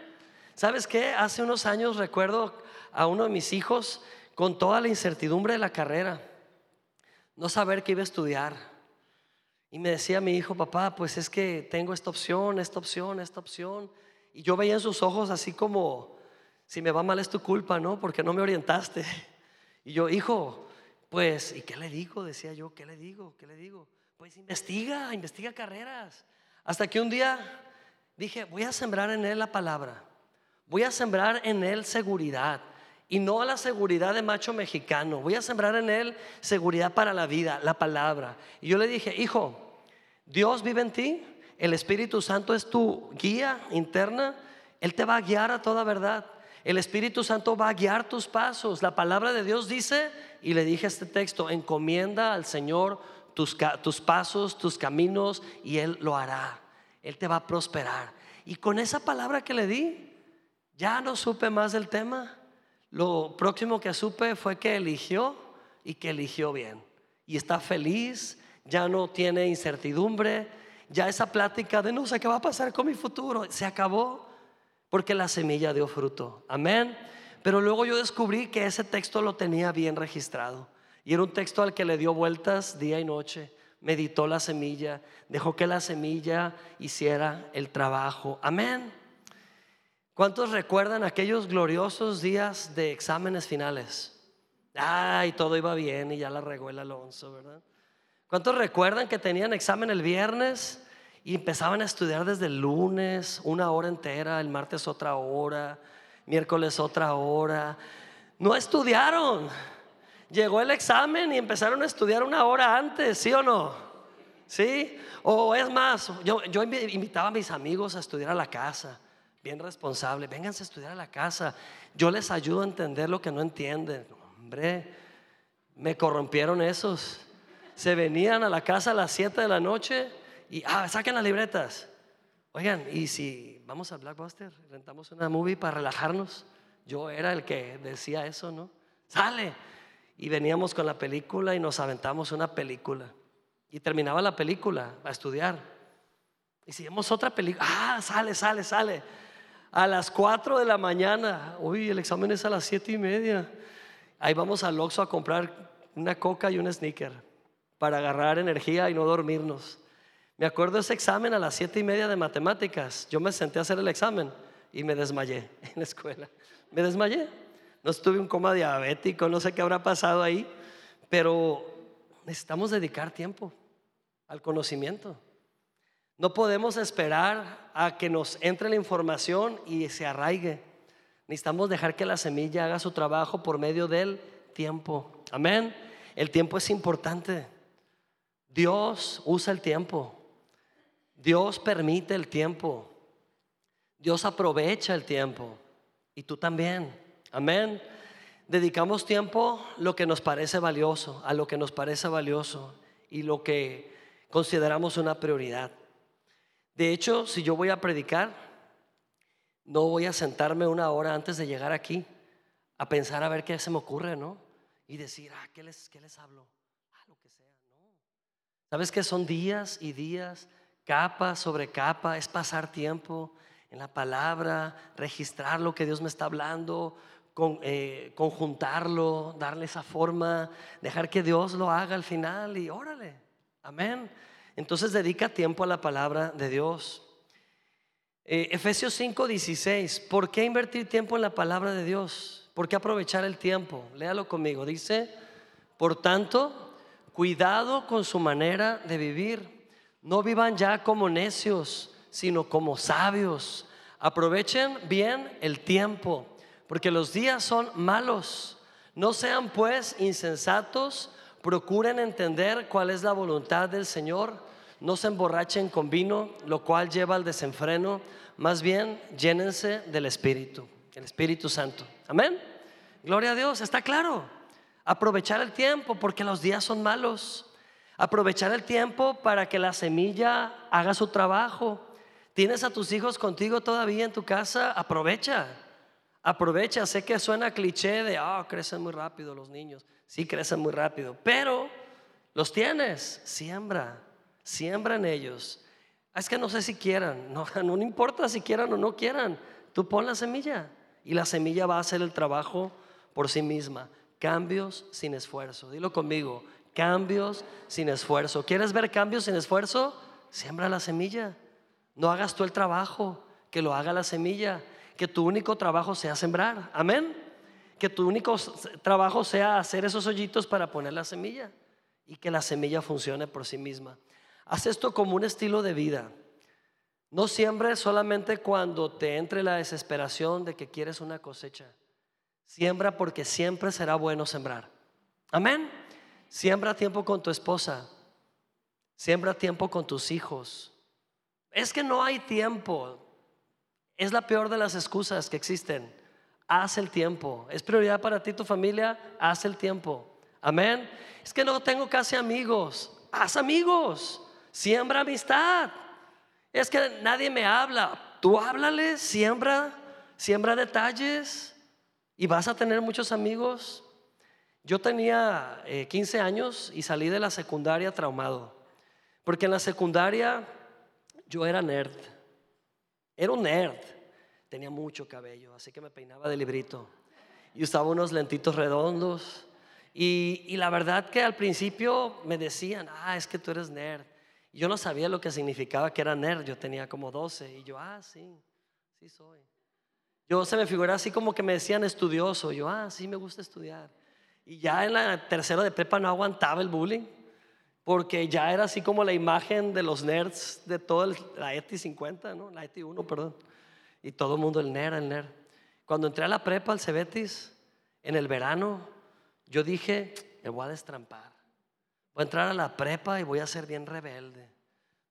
¿Sabes qué? Hace unos años recuerdo a uno de mis hijos con toda la incertidumbre de la carrera, no saber qué iba a estudiar y me decía mi hijo, papá, pues es que tengo esta opción, esta opción, esta opción. Y yo veía en sus ojos así como, si me va mal es tu culpa, ¿no? Porque no me orientaste. Y yo, hijo, pues, ¿y qué le digo? Decía yo, ¿qué le digo? ¿Qué le digo? Pues investiga, investiga carreras. Hasta que un día dije, voy a sembrar en él la palabra. Voy a sembrar en él seguridad. Y no a la seguridad de macho mexicano. Voy a sembrar en él seguridad para la vida, la palabra. Y yo le dije, hijo, Dios vive en ti. El Espíritu Santo es tu guía interna. Él te va a guiar a toda verdad. El Espíritu Santo va a guiar tus pasos. La palabra de Dios dice, y le dije este texto, encomienda al Señor tus, tus pasos, tus caminos, y Él lo hará. Él te va a prosperar. Y con esa palabra que le di, ya no supe más del tema. Lo próximo que supe fue que eligió y que eligió bien. Y está feliz, ya no tiene incertidumbre, ya esa plática de no sé qué va a pasar con mi futuro se acabó porque la semilla dio fruto. Amén. Pero luego yo descubrí que ese texto lo tenía bien registrado. Y era un texto al que le dio vueltas día y noche. Meditó la semilla, dejó que la semilla hiciera el trabajo. Amén. ¿Cuántos recuerdan aquellos gloriosos días de exámenes finales? Ay, todo iba bien y ya la regó el Alonso, ¿verdad? ¿Cuántos recuerdan que tenían examen el viernes y empezaban a estudiar desde el lunes, una hora entera, el martes otra hora, miércoles otra hora? No estudiaron. Llegó el examen y empezaron a estudiar una hora antes, ¿sí o no? ¿Sí? O es más, yo, yo invitaba a mis amigos a estudiar a la casa bien responsable, vénganse a estudiar a la casa, yo les ayudo a entender lo que no entienden. Hombre, me corrompieron esos. Se venían a la casa a las 7 de la noche y, ah, saquen las libretas. Oigan, y si vamos a Blackbuster, rentamos una movie para relajarnos. Yo era el que decía eso, ¿no? Sale. Y veníamos con la película y nos aventamos una película. Y terminaba la película a estudiar. Y si vemos otra película, ah, sale, sale, sale a las 4 de la mañana. Uy, el examen es a las 7 y media. Ahí vamos al Oxxo a comprar una coca y un sneaker para agarrar energía y no dormirnos. Me acuerdo ese examen a las 7 y media de matemáticas. Yo me senté a hacer el examen y me desmayé en la escuela. Me desmayé. No estuve un coma diabético, no sé qué habrá pasado ahí, pero necesitamos dedicar tiempo al conocimiento. No podemos esperar a que nos entre la información y se arraigue. Necesitamos dejar que la semilla haga su trabajo por medio del tiempo. Amén. El tiempo es importante. Dios usa el tiempo. Dios permite el tiempo. Dios aprovecha el tiempo. Y tú también. Amén. Dedicamos tiempo lo que nos parece valioso, a lo que nos parece valioso y lo que consideramos una prioridad. De hecho, si yo voy a predicar, no voy a sentarme una hora antes de llegar aquí a pensar a ver qué se me ocurre, ¿no? Y decir, ah, ¿qué les, qué les hablo? Ah, lo que sea, no. ¿Sabes que son días y días, capa sobre capa? Es pasar tiempo, en la palabra, registrar lo que Dios me está hablando, eh, conjuntarlo, darle esa forma, dejar que Dios lo haga al final y órale, amén. Entonces dedica tiempo a la palabra de Dios. Eh, Efesios 5, 16, ¿por qué invertir tiempo en la palabra de Dios? ¿Por qué aprovechar el tiempo? Léalo conmigo, dice, por tanto, cuidado con su manera de vivir. No vivan ya como necios, sino como sabios. Aprovechen bien el tiempo porque los días son malos. No sean pues insensatos, procuren entender cuál es la voluntad del Señor. No se emborrachen con vino, lo cual lleva al desenfreno. Más bien, llénense del Espíritu, el Espíritu Santo. Amén. Gloria a Dios, está claro. Aprovechar el tiempo porque los días son malos. Aprovechar el tiempo para que la semilla haga su trabajo. Tienes a tus hijos contigo todavía en tu casa, aprovecha. Aprovecha, sé que suena cliché de, ah, crecen muy rápido los niños. Sí, crecen muy rápido, pero los tienes, siembra, siembra en ellos. Es que no sé si quieran, no, no importa si quieran o no quieran, tú pon la semilla y la semilla va a hacer el trabajo por sí misma. Cambios sin esfuerzo, dilo conmigo, cambios sin esfuerzo. ¿Quieres ver cambios sin esfuerzo? Siembra la semilla. No hagas tú el trabajo, que lo haga la semilla que tu único trabajo sea sembrar. Amén. Que tu único trabajo sea hacer esos hoyitos para poner la semilla y que la semilla funcione por sí misma. Haz esto como un estilo de vida. No siembres solamente cuando te entre la desesperación de que quieres una cosecha. Siembra porque siempre será bueno sembrar. Amén. Siembra tiempo con tu esposa. Siembra tiempo con tus hijos. Es que no hay tiempo. Es la peor de las excusas que existen. Haz el tiempo. ¿Es prioridad para ti tu familia? Haz el tiempo. Amén. Es que no tengo casi amigos. Haz amigos. Siembra amistad. Es que nadie me habla. Tú háblale, siembra, siembra detalles y vas a tener muchos amigos. Yo tenía 15 eh, años y salí de la secundaria traumado. Porque en la secundaria yo era nerd. Era un nerd. Tenía mucho cabello, así que me peinaba de librito. Y usaba unos lentitos redondos. Y, la verdad que al principio me decían, ah, es que tú eres nerd. Yo no sabía lo que significaba que era nerd. Yo tenía como 12. Y yo, ah, sí, sí soy. Yo se me figuraba así como que me decían estudioso. Yo, ah, sí, me gusta estudiar. Y ya en la tercera de prepa no aguantaba el bullying porque ya era así como la imagen de los nerds de toda la ETI 50, ¿no? La ETI 1, perdón. Y todo el mundo, el nerd, el nerd. Cuando entré a la prepa, al Cebetis, en el verano, yo dije, me voy a destrampar. Voy a entrar a la prepa y voy a ser bien rebelde.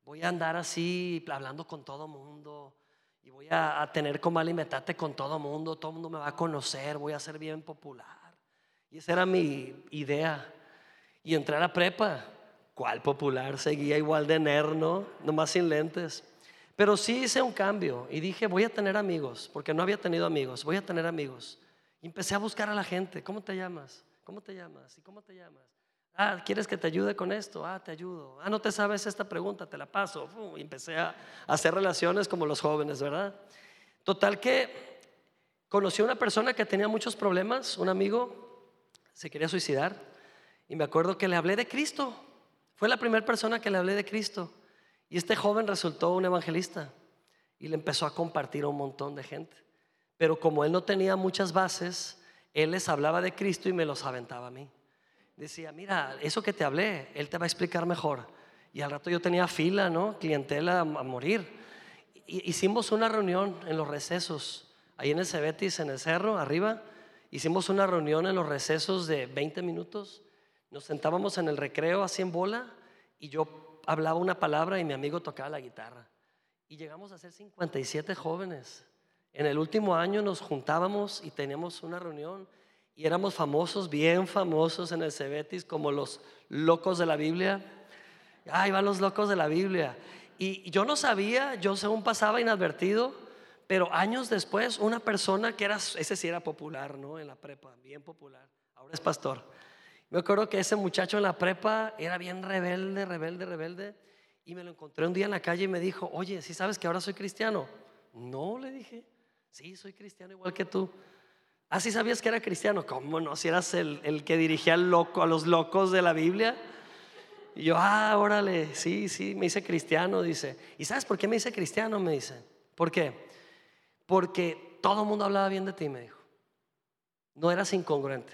Voy a andar así, hablando con todo mundo. Y voy a, tener como alimentate con todo mundo. Todo mundo me va a conocer. Voy a ser bien popular. Y esa era mi idea. Y entré a la prepa ¿Cuál popular? Seguía igual de nerno, nomás sin lentes. Pero sí hice un cambio y dije, voy a tener amigos, porque no había tenido amigos, voy a tener amigos. Y empecé a buscar a la gente, ¿cómo te llamas? ¿Cómo te llamas? ¿Y cómo te llamas? Ah, ¿quieres que te ayude con esto? Ah, te ayudo. Ah, no te sabes esta pregunta, te la paso. empecé a hacer relaciones como los jóvenes, ¿verdad? Total que conocí a una persona que tenía muchos problemas, un amigo, se quería suicidar. Y me acuerdo que le hablé de Cristo. Fue la primera persona que le hablé de Cristo. Y este joven resultó un evangelista y le empezó a compartir a un montón de gente. Pero como él no tenía muchas bases, él les hablaba de Cristo y me los aventaba a mí. Decía, mira, eso que te hablé, él te va a explicar mejor. Y al rato yo tenía fila, ¿no? Clientela a, morir. hicimos una reunión en los recesos, ahí en el Cebetis, en el cerro, arriba. Hicimos una reunión en los recesos de 20 minutos nos sentábamos en el recreo así en bola y yo hablaba una palabra y mi amigo tocaba la guitarra. Y llegamos a ser 57 jóvenes. En el último año nos juntábamos y teníamos una reunión y éramos famosos, bien famosos en el Cebetis como los locos de la Biblia. Ahí van los locos de la Biblia. Y yo no sabía, yo según pasaba inadvertido, pero años después una persona que era, ese sí era popular, ¿no? En la prepa, bien popular, ahora es pastor me acuerdo que ese muchacho en la prepa era bien rebelde, rebelde, rebelde. Y me lo encontré un día en la calle y me dijo, oye, ¿sí sabes que ahora soy cristiano? No, le dije, sí, soy cristiano igual que tú. Ah, sí sabías que era cristiano. ¿Cómo no? Si eras el, el que dirigía al loco, a los locos de la Biblia. Y yo, ah, órale, sí, sí, me hice cristiano, dice. ¿Y sabes por qué me hice cristiano? Me dice. ¿Por qué? Porque todo el mundo hablaba bien de ti, me dijo. No eras incongruente.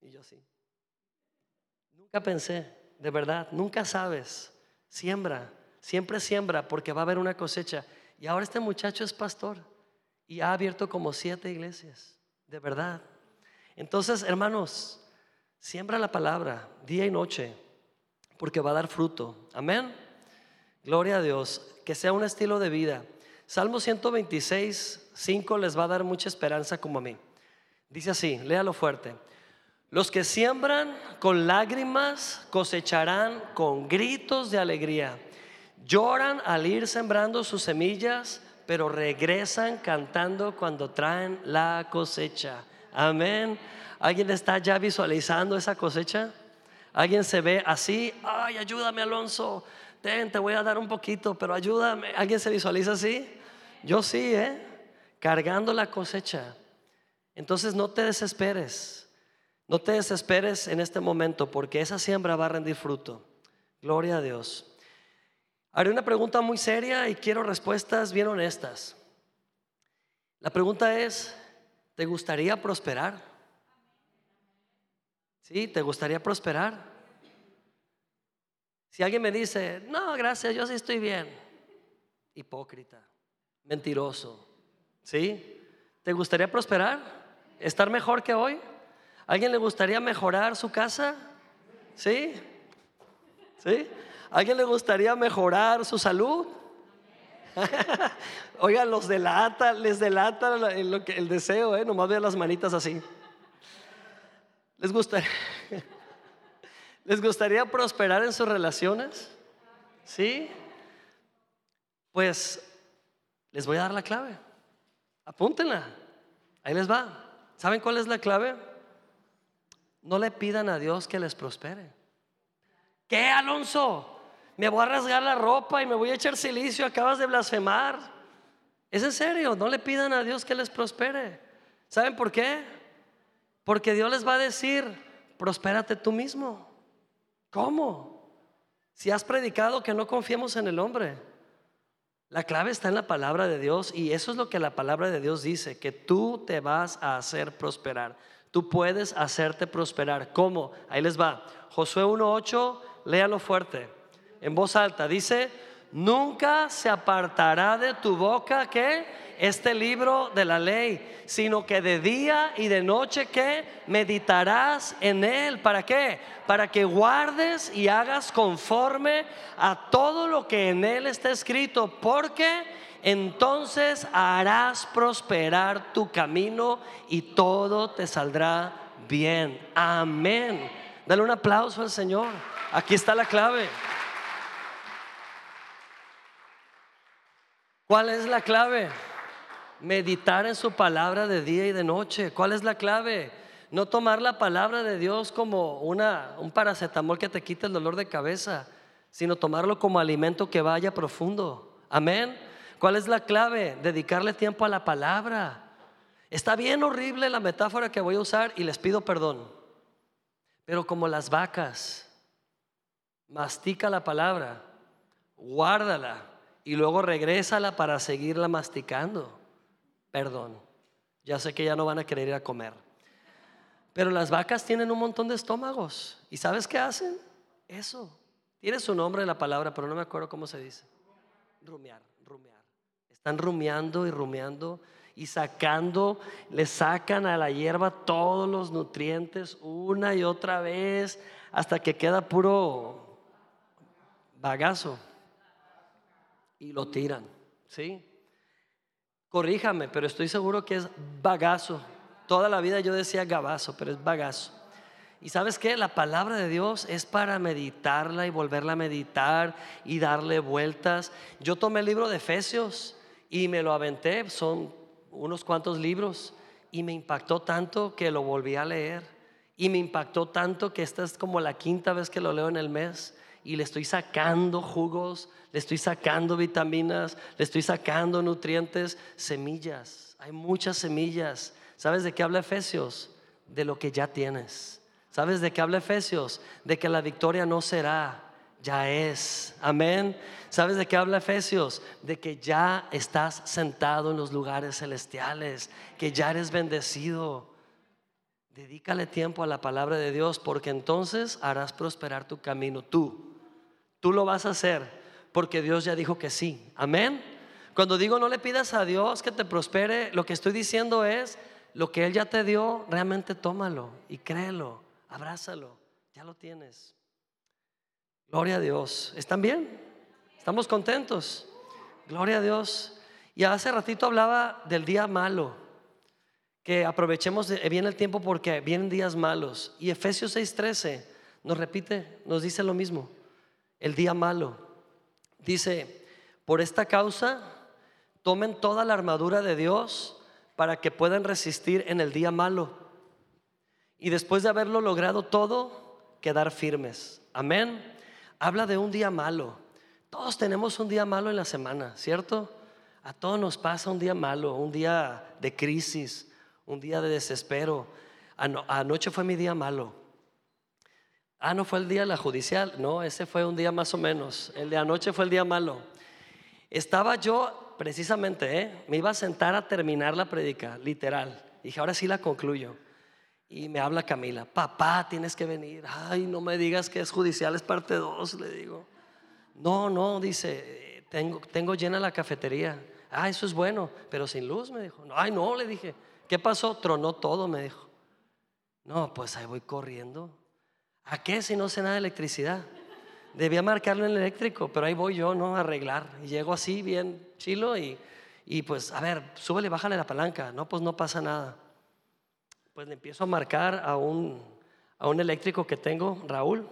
Y yo sí. Nunca pensé, de verdad, nunca sabes. Siembra, siempre siembra porque va a haber una cosecha. Y ahora este muchacho es pastor y ha abierto como siete iglesias, de verdad. Entonces, hermanos, Siembra la palabra día y noche, porque va a dar fruto. Amén. Gloria a Dios. Que sea un estilo de vida. Salmo 126, 5 les va a dar mucha esperanza como a mí. Dice así, léalo fuerte. Los que siembran con lágrimas cosecharán con gritos de alegría. Lloran al ir sembrando sus semillas, pero regresan cantando cuando traen la cosecha. Amén. ¿Alguien está ya visualizando esa cosecha? ¿Alguien se ve así? Ay, ayúdame Alonso. Ten, te voy a dar un poquito, pero ayúdame. ¿Alguien se visualiza así? Yo sí, ¿eh? Cargando la cosecha. Entonces no te desesperes. No te desesperes en este momento porque esa siembra va a rendir fruto. Gloria a Dios. Haré una pregunta muy seria y quiero respuestas bien honestas. La pregunta es, ¿te gustaría prosperar? ¿Sí? ¿Te gustaría prosperar? Si alguien me dice, no, gracias, yo sí estoy bien. Hipócrita, mentiroso. ¿Sí? ¿Te gustaría prosperar? ¿Estar mejor que hoy? ¿Alguien le gustaría mejorar su casa? ¿Sí? ¿Sí? ¿Alguien le gustaría mejorar su salud? Oigan, los delata, les delata el, el deseo, ¿eh? Nomás vean las manitas así. ¿Les gustaría, ¿Les gustaría prosperar en sus relaciones? ¿Sí? Pues les voy a dar la clave. Apúntenla. Ahí les va. ¿Saben cuál es la clave? No le pidan a Dios que les prospere. ¿Qué, Alonso? Me voy a rasgar la ropa y me voy a echar silicio. Acabas de blasfemar. Es en serio. No le pidan a Dios que les prospere. ¿Saben por qué? Porque Dios les va a decir, prospérate tú mismo. ¿Cómo? Si has predicado que no confiemos en el hombre. La clave está en la palabra de Dios y eso es lo que la palabra de Dios dice, que tú te vas a hacer prosperar. Tú puedes hacerte prosperar. ¿Cómo? Ahí les va. Josué 1.8, léalo fuerte, en voz alta. Dice, nunca se apartará de tu boca que este libro de la ley, sino que de día y de noche que meditarás en él. ¿Para qué? Para que guardes y hagas conforme a todo lo que en él está escrito, porque entonces harás prosperar tu camino y todo te saldrá bien. Amén. Dale un aplauso al Señor. Aquí está la clave. ¿Cuál es la clave? Meditar en su palabra de día y de noche. ¿Cuál es la clave? No tomar la palabra de Dios como una, un paracetamol que te quite el dolor de cabeza, sino tomarlo como alimento que vaya profundo. Amén. ¿Cuál es la clave? Dedicarle tiempo a la palabra. Está bien horrible la metáfora que voy a usar y les pido perdón. Pero como las vacas, mastica la palabra, guárdala y luego regrésala para seguirla masticando perdón. Ya sé que ya no van a querer ir a comer. Pero las vacas tienen un montón de estómagos. ¿Y sabes qué hacen? Eso. Tiene su nombre la palabra, pero no me acuerdo cómo se dice. Rumiar, rumiar. Están rumiando y rumiando y sacando, le sacan a la hierba todos los nutrientes una y otra vez hasta que queda puro bagazo y lo tiran, ¿sí? Corríjame, pero estoy seguro que es bagazo. Toda la vida yo decía gabazo, pero es bagazo. Y sabes qué? La palabra de Dios es para meditarla y volverla a meditar y darle vueltas. Yo tomé el libro de Efesios y me lo aventé, son unos cuantos libros, y me impactó tanto que lo volví a leer. Y me impactó tanto que esta es como la quinta vez que lo leo en el mes y le estoy sacando jugos, le estoy sacando vitaminas, le estoy sacando nutrientes, semillas. Hay muchas semillas. ¿Sabes de qué habla Efesios? De lo que ya tienes. ¿Sabes de qué habla Efesios? De que la victoria no será, ya es. Amén. ¿Sabes de qué habla Efesios? De que ya estás sentado en los lugares celestiales, que ya eres bendecido. Dedícale tiempo a la palabra de Dios porque entonces harás prosperar tu camino tú. Tú lo vas a hacer porque Dios ya dijo que sí. Amén. Cuando digo no le pidas a Dios que te prospere, lo que estoy diciendo es lo que Él ya te dio, realmente tómalo y créelo, abrázalo, ya lo tienes. Gloria a Dios. ¿Están bien? ¿Estamos contentos? Gloria a Dios. Y hace ratito hablaba del día malo, que aprovechemos bien el tiempo porque vienen días malos. Y Efesios 6:13 nos repite, nos dice lo mismo, el día malo. Dice, por esta causa, tomen toda la armadura de Dios para que puedan resistir en el día malo. Y después de haberlo logrado todo, quedar firmes. Amén. Habla de un día malo. Todos tenemos un día malo en la semana, ¿cierto? A todos nos pasa un día malo, un día de crisis, un día de desespero. anoche fue mi día malo. Ah, no fue el día de la judicial. No, ese fue un día más o menos. El de anoche fue el día malo. Estaba yo, precisamente, ¿eh? me iba a sentar a terminar la predica, literal. Dije, ahora sí la concluyo. Y me habla Camila, papá, tienes que venir. Ay, no me digas que es judicial, es parte 2, le digo. No, no, dice, tengo, tengo llena la cafetería. Ah, eso es bueno, pero sin luz, me dijo. Ay, no, le dije. ¿Qué pasó? Tronó todo, me dijo. No, pues ahí voy corriendo. ¿A qué si no sé nada de electricidad? Debía marcarlo en el eléctrico, pero ahí voy yo, ¿no? A arreglar. Y llego así, bien chilo, y, y pues, a ver, súbele, bájale la palanca. No, pues no pasa nada. Pues le empiezo a marcar a un, a un eléctrico que tengo, Raúl,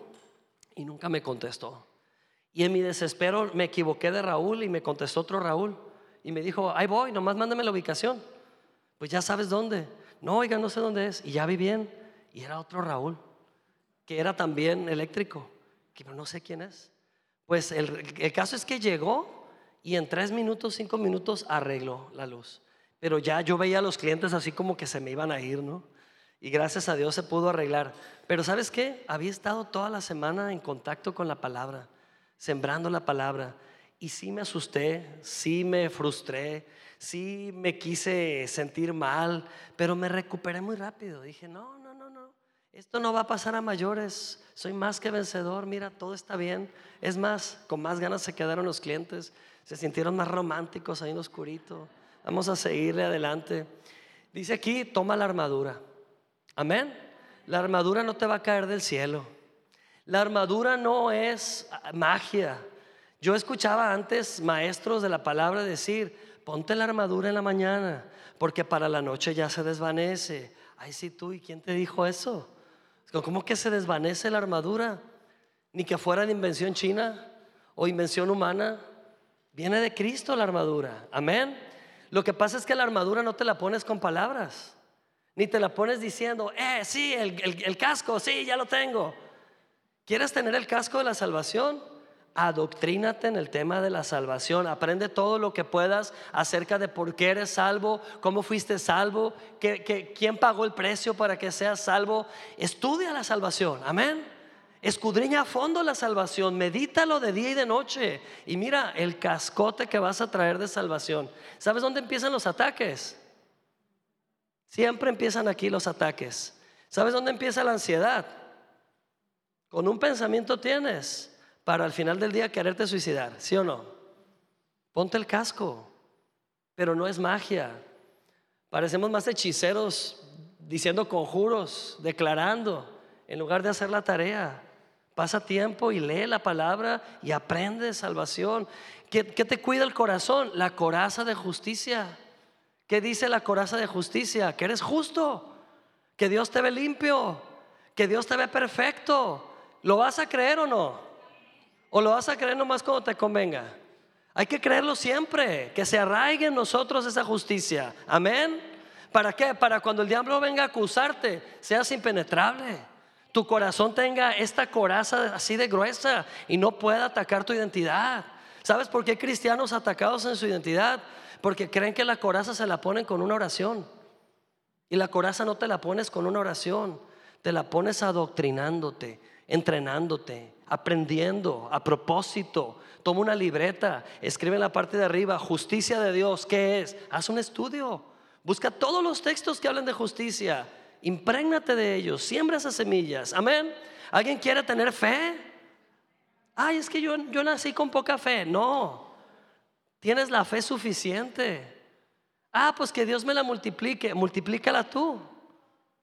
y nunca me contestó. Y en mi desespero me equivoqué de Raúl y me contestó otro Raúl. Y me dijo, ahí voy, nomás mándame la ubicación. Pues ya sabes dónde. No, oiga, no sé dónde es. Y ya vi bien. Y era otro Raúl, que era también eléctrico, que no sé quién es. Pues el, el caso es que llegó y en tres minutos, cinco minutos arregló la luz. Pero ya yo veía a los clientes así como que se me iban a ir, ¿no? Y gracias a Dios se pudo arreglar. Pero ¿sabes qué? Había estado toda la semana en contacto con la palabra sembrando la palabra. Y sí me asusté, sí me frustré, sí me quise sentir mal, pero me recuperé muy rápido. Dije, no, no, no, no, esto no va a pasar a mayores, soy más que vencedor, mira, todo está bien. Es más, con más ganas se quedaron los clientes, se sintieron más románticos ahí en oscurito. Vamos a seguirle adelante. Dice aquí, toma la armadura. Amén. La armadura no te va a caer del cielo. La armadura no es magia. Yo escuchaba antes maestros de la palabra decir, ponte la armadura en la mañana, porque para la noche ya se desvanece. Ay, sí, tú, ¿y quién te dijo eso? ¿Cómo que se desvanece la armadura? Ni que fuera de invención china o invención humana. Viene de Cristo la armadura. Amén. Lo que pasa es que la armadura no te la pones con palabras, ni te la pones diciendo, eh, sí, el, el casco, sí, ya lo tengo. ¿Quieres tener el casco de la salvación? Adoctrínate en el tema de la salvación. Aprende todo lo que puedas acerca de por qué eres salvo, cómo fuiste salvo, quién pagó el precio para que seas salvo. Estudia la salvación. Amén. Escudriña a fondo la salvación, medítalo de día y de noche. Y mira el cascote que vas a traer de salvación. ¿Sabes dónde empiezan los ataques? Siempre empiezan aquí los ataques. ¿Sabes dónde empieza la ansiedad? Con un pensamiento tienes para al final del día quererte suicidar, ¿sí o no? Ponte el casco, pero no es magia. Parecemos más hechiceros diciendo conjuros, declarando, en lugar de hacer la tarea. Pasa tiempo y lee la palabra y aprende salvación. ¿Qué, ¿Qué, te cuida el corazón? La coraza de justicia. ¿Qué dice la coraza de justicia? Que eres justo, que Dios te ve limpio, que Dios te ve perfecto, ¿Lo vas a creer o no? ¿O lo vas a creer nomás cuando te convenga? Hay que creerlo siempre, que se arraigue en nosotros esa justicia. Amén. ¿Para qué? Para cuando el diablo venga a acusarte, seas impenetrable. tu corazón tenga esta coraza así de gruesa y no pueda atacar tu identidad. ¿Sabes por qué hay cristianos atacados en su identidad? Porque creen que la coraza se la ponen con una oración. Y la coraza no te la pones con una oración, te la pones adoctrinándote, entrenándote, aprendiendo a propósito. Toma una libreta, escribe en la parte de arriba, justicia de Dios, ¿qué es? Haz un estudio, busca todos los textos que hablan de justicia, imprégnate de ellos, siembra esas semillas. Amén. ¿Alguien quiere tener fe? Ay, es que yo, yo nací con poca fe. No, tienes la fe suficiente. Ah, pues que Dios me la multiplique, multiplícala tú.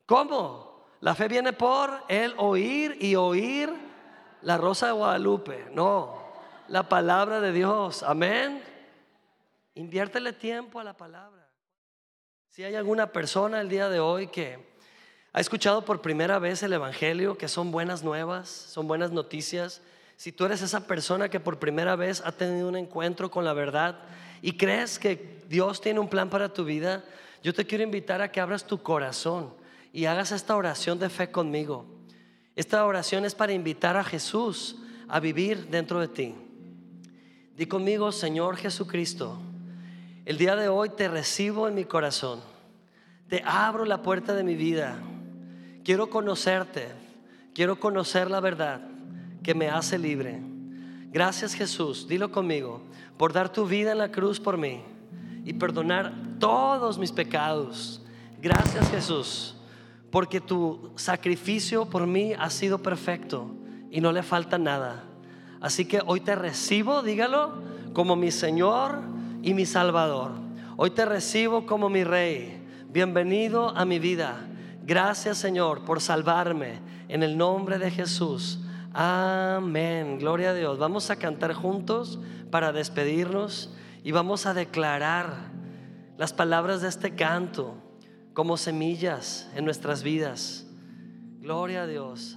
¿Cómo? La fe viene por el oír y oír la rosa de Guadalupe. No, la palabra de Dios. Amén. Inviértele tiempo a la palabra. Si hay alguna persona el día de hoy que ha escuchado por primera vez el Evangelio, que son buenas nuevas, son buenas noticias, si tú eres esa persona que por primera vez ha tenido un encuentro con la verdad y crees que Dios tiene un plan para tu vida, yo te quiero invitar a que abras tu corazón y hagas esta oración de fe conmigo. Esta oración es para invitar a Jesús a vivir dentro de ti. Di conmigo, Señor Jesucristo, el día de hoy te recibo en mi corazón. Te abro la puerta de mi vida. Quiero conocerte. Quiero conocer la verdad que me hace libre. Gracias Jesús, dilo conmigo, por dar tu vida en la cruz por mí y perdonar todos mis pecados. Gracias Jesús, porque tu sacrificio por mí ha sido perfecto y no le falta nada. Así que hoy te recibo, dígalo, como mi Señor y mi Salvador. Hoy te recibo como mi Rey. Bienvenido a mi vida. Gracias Señor por salvarme en el nombre de Jesús. Amén. Gloria a Dios. Vamos a cantar juntos para despedirnos y vamos a declarar las palabras de este canto como semillas en nuestras vidas. Gloria a Dios.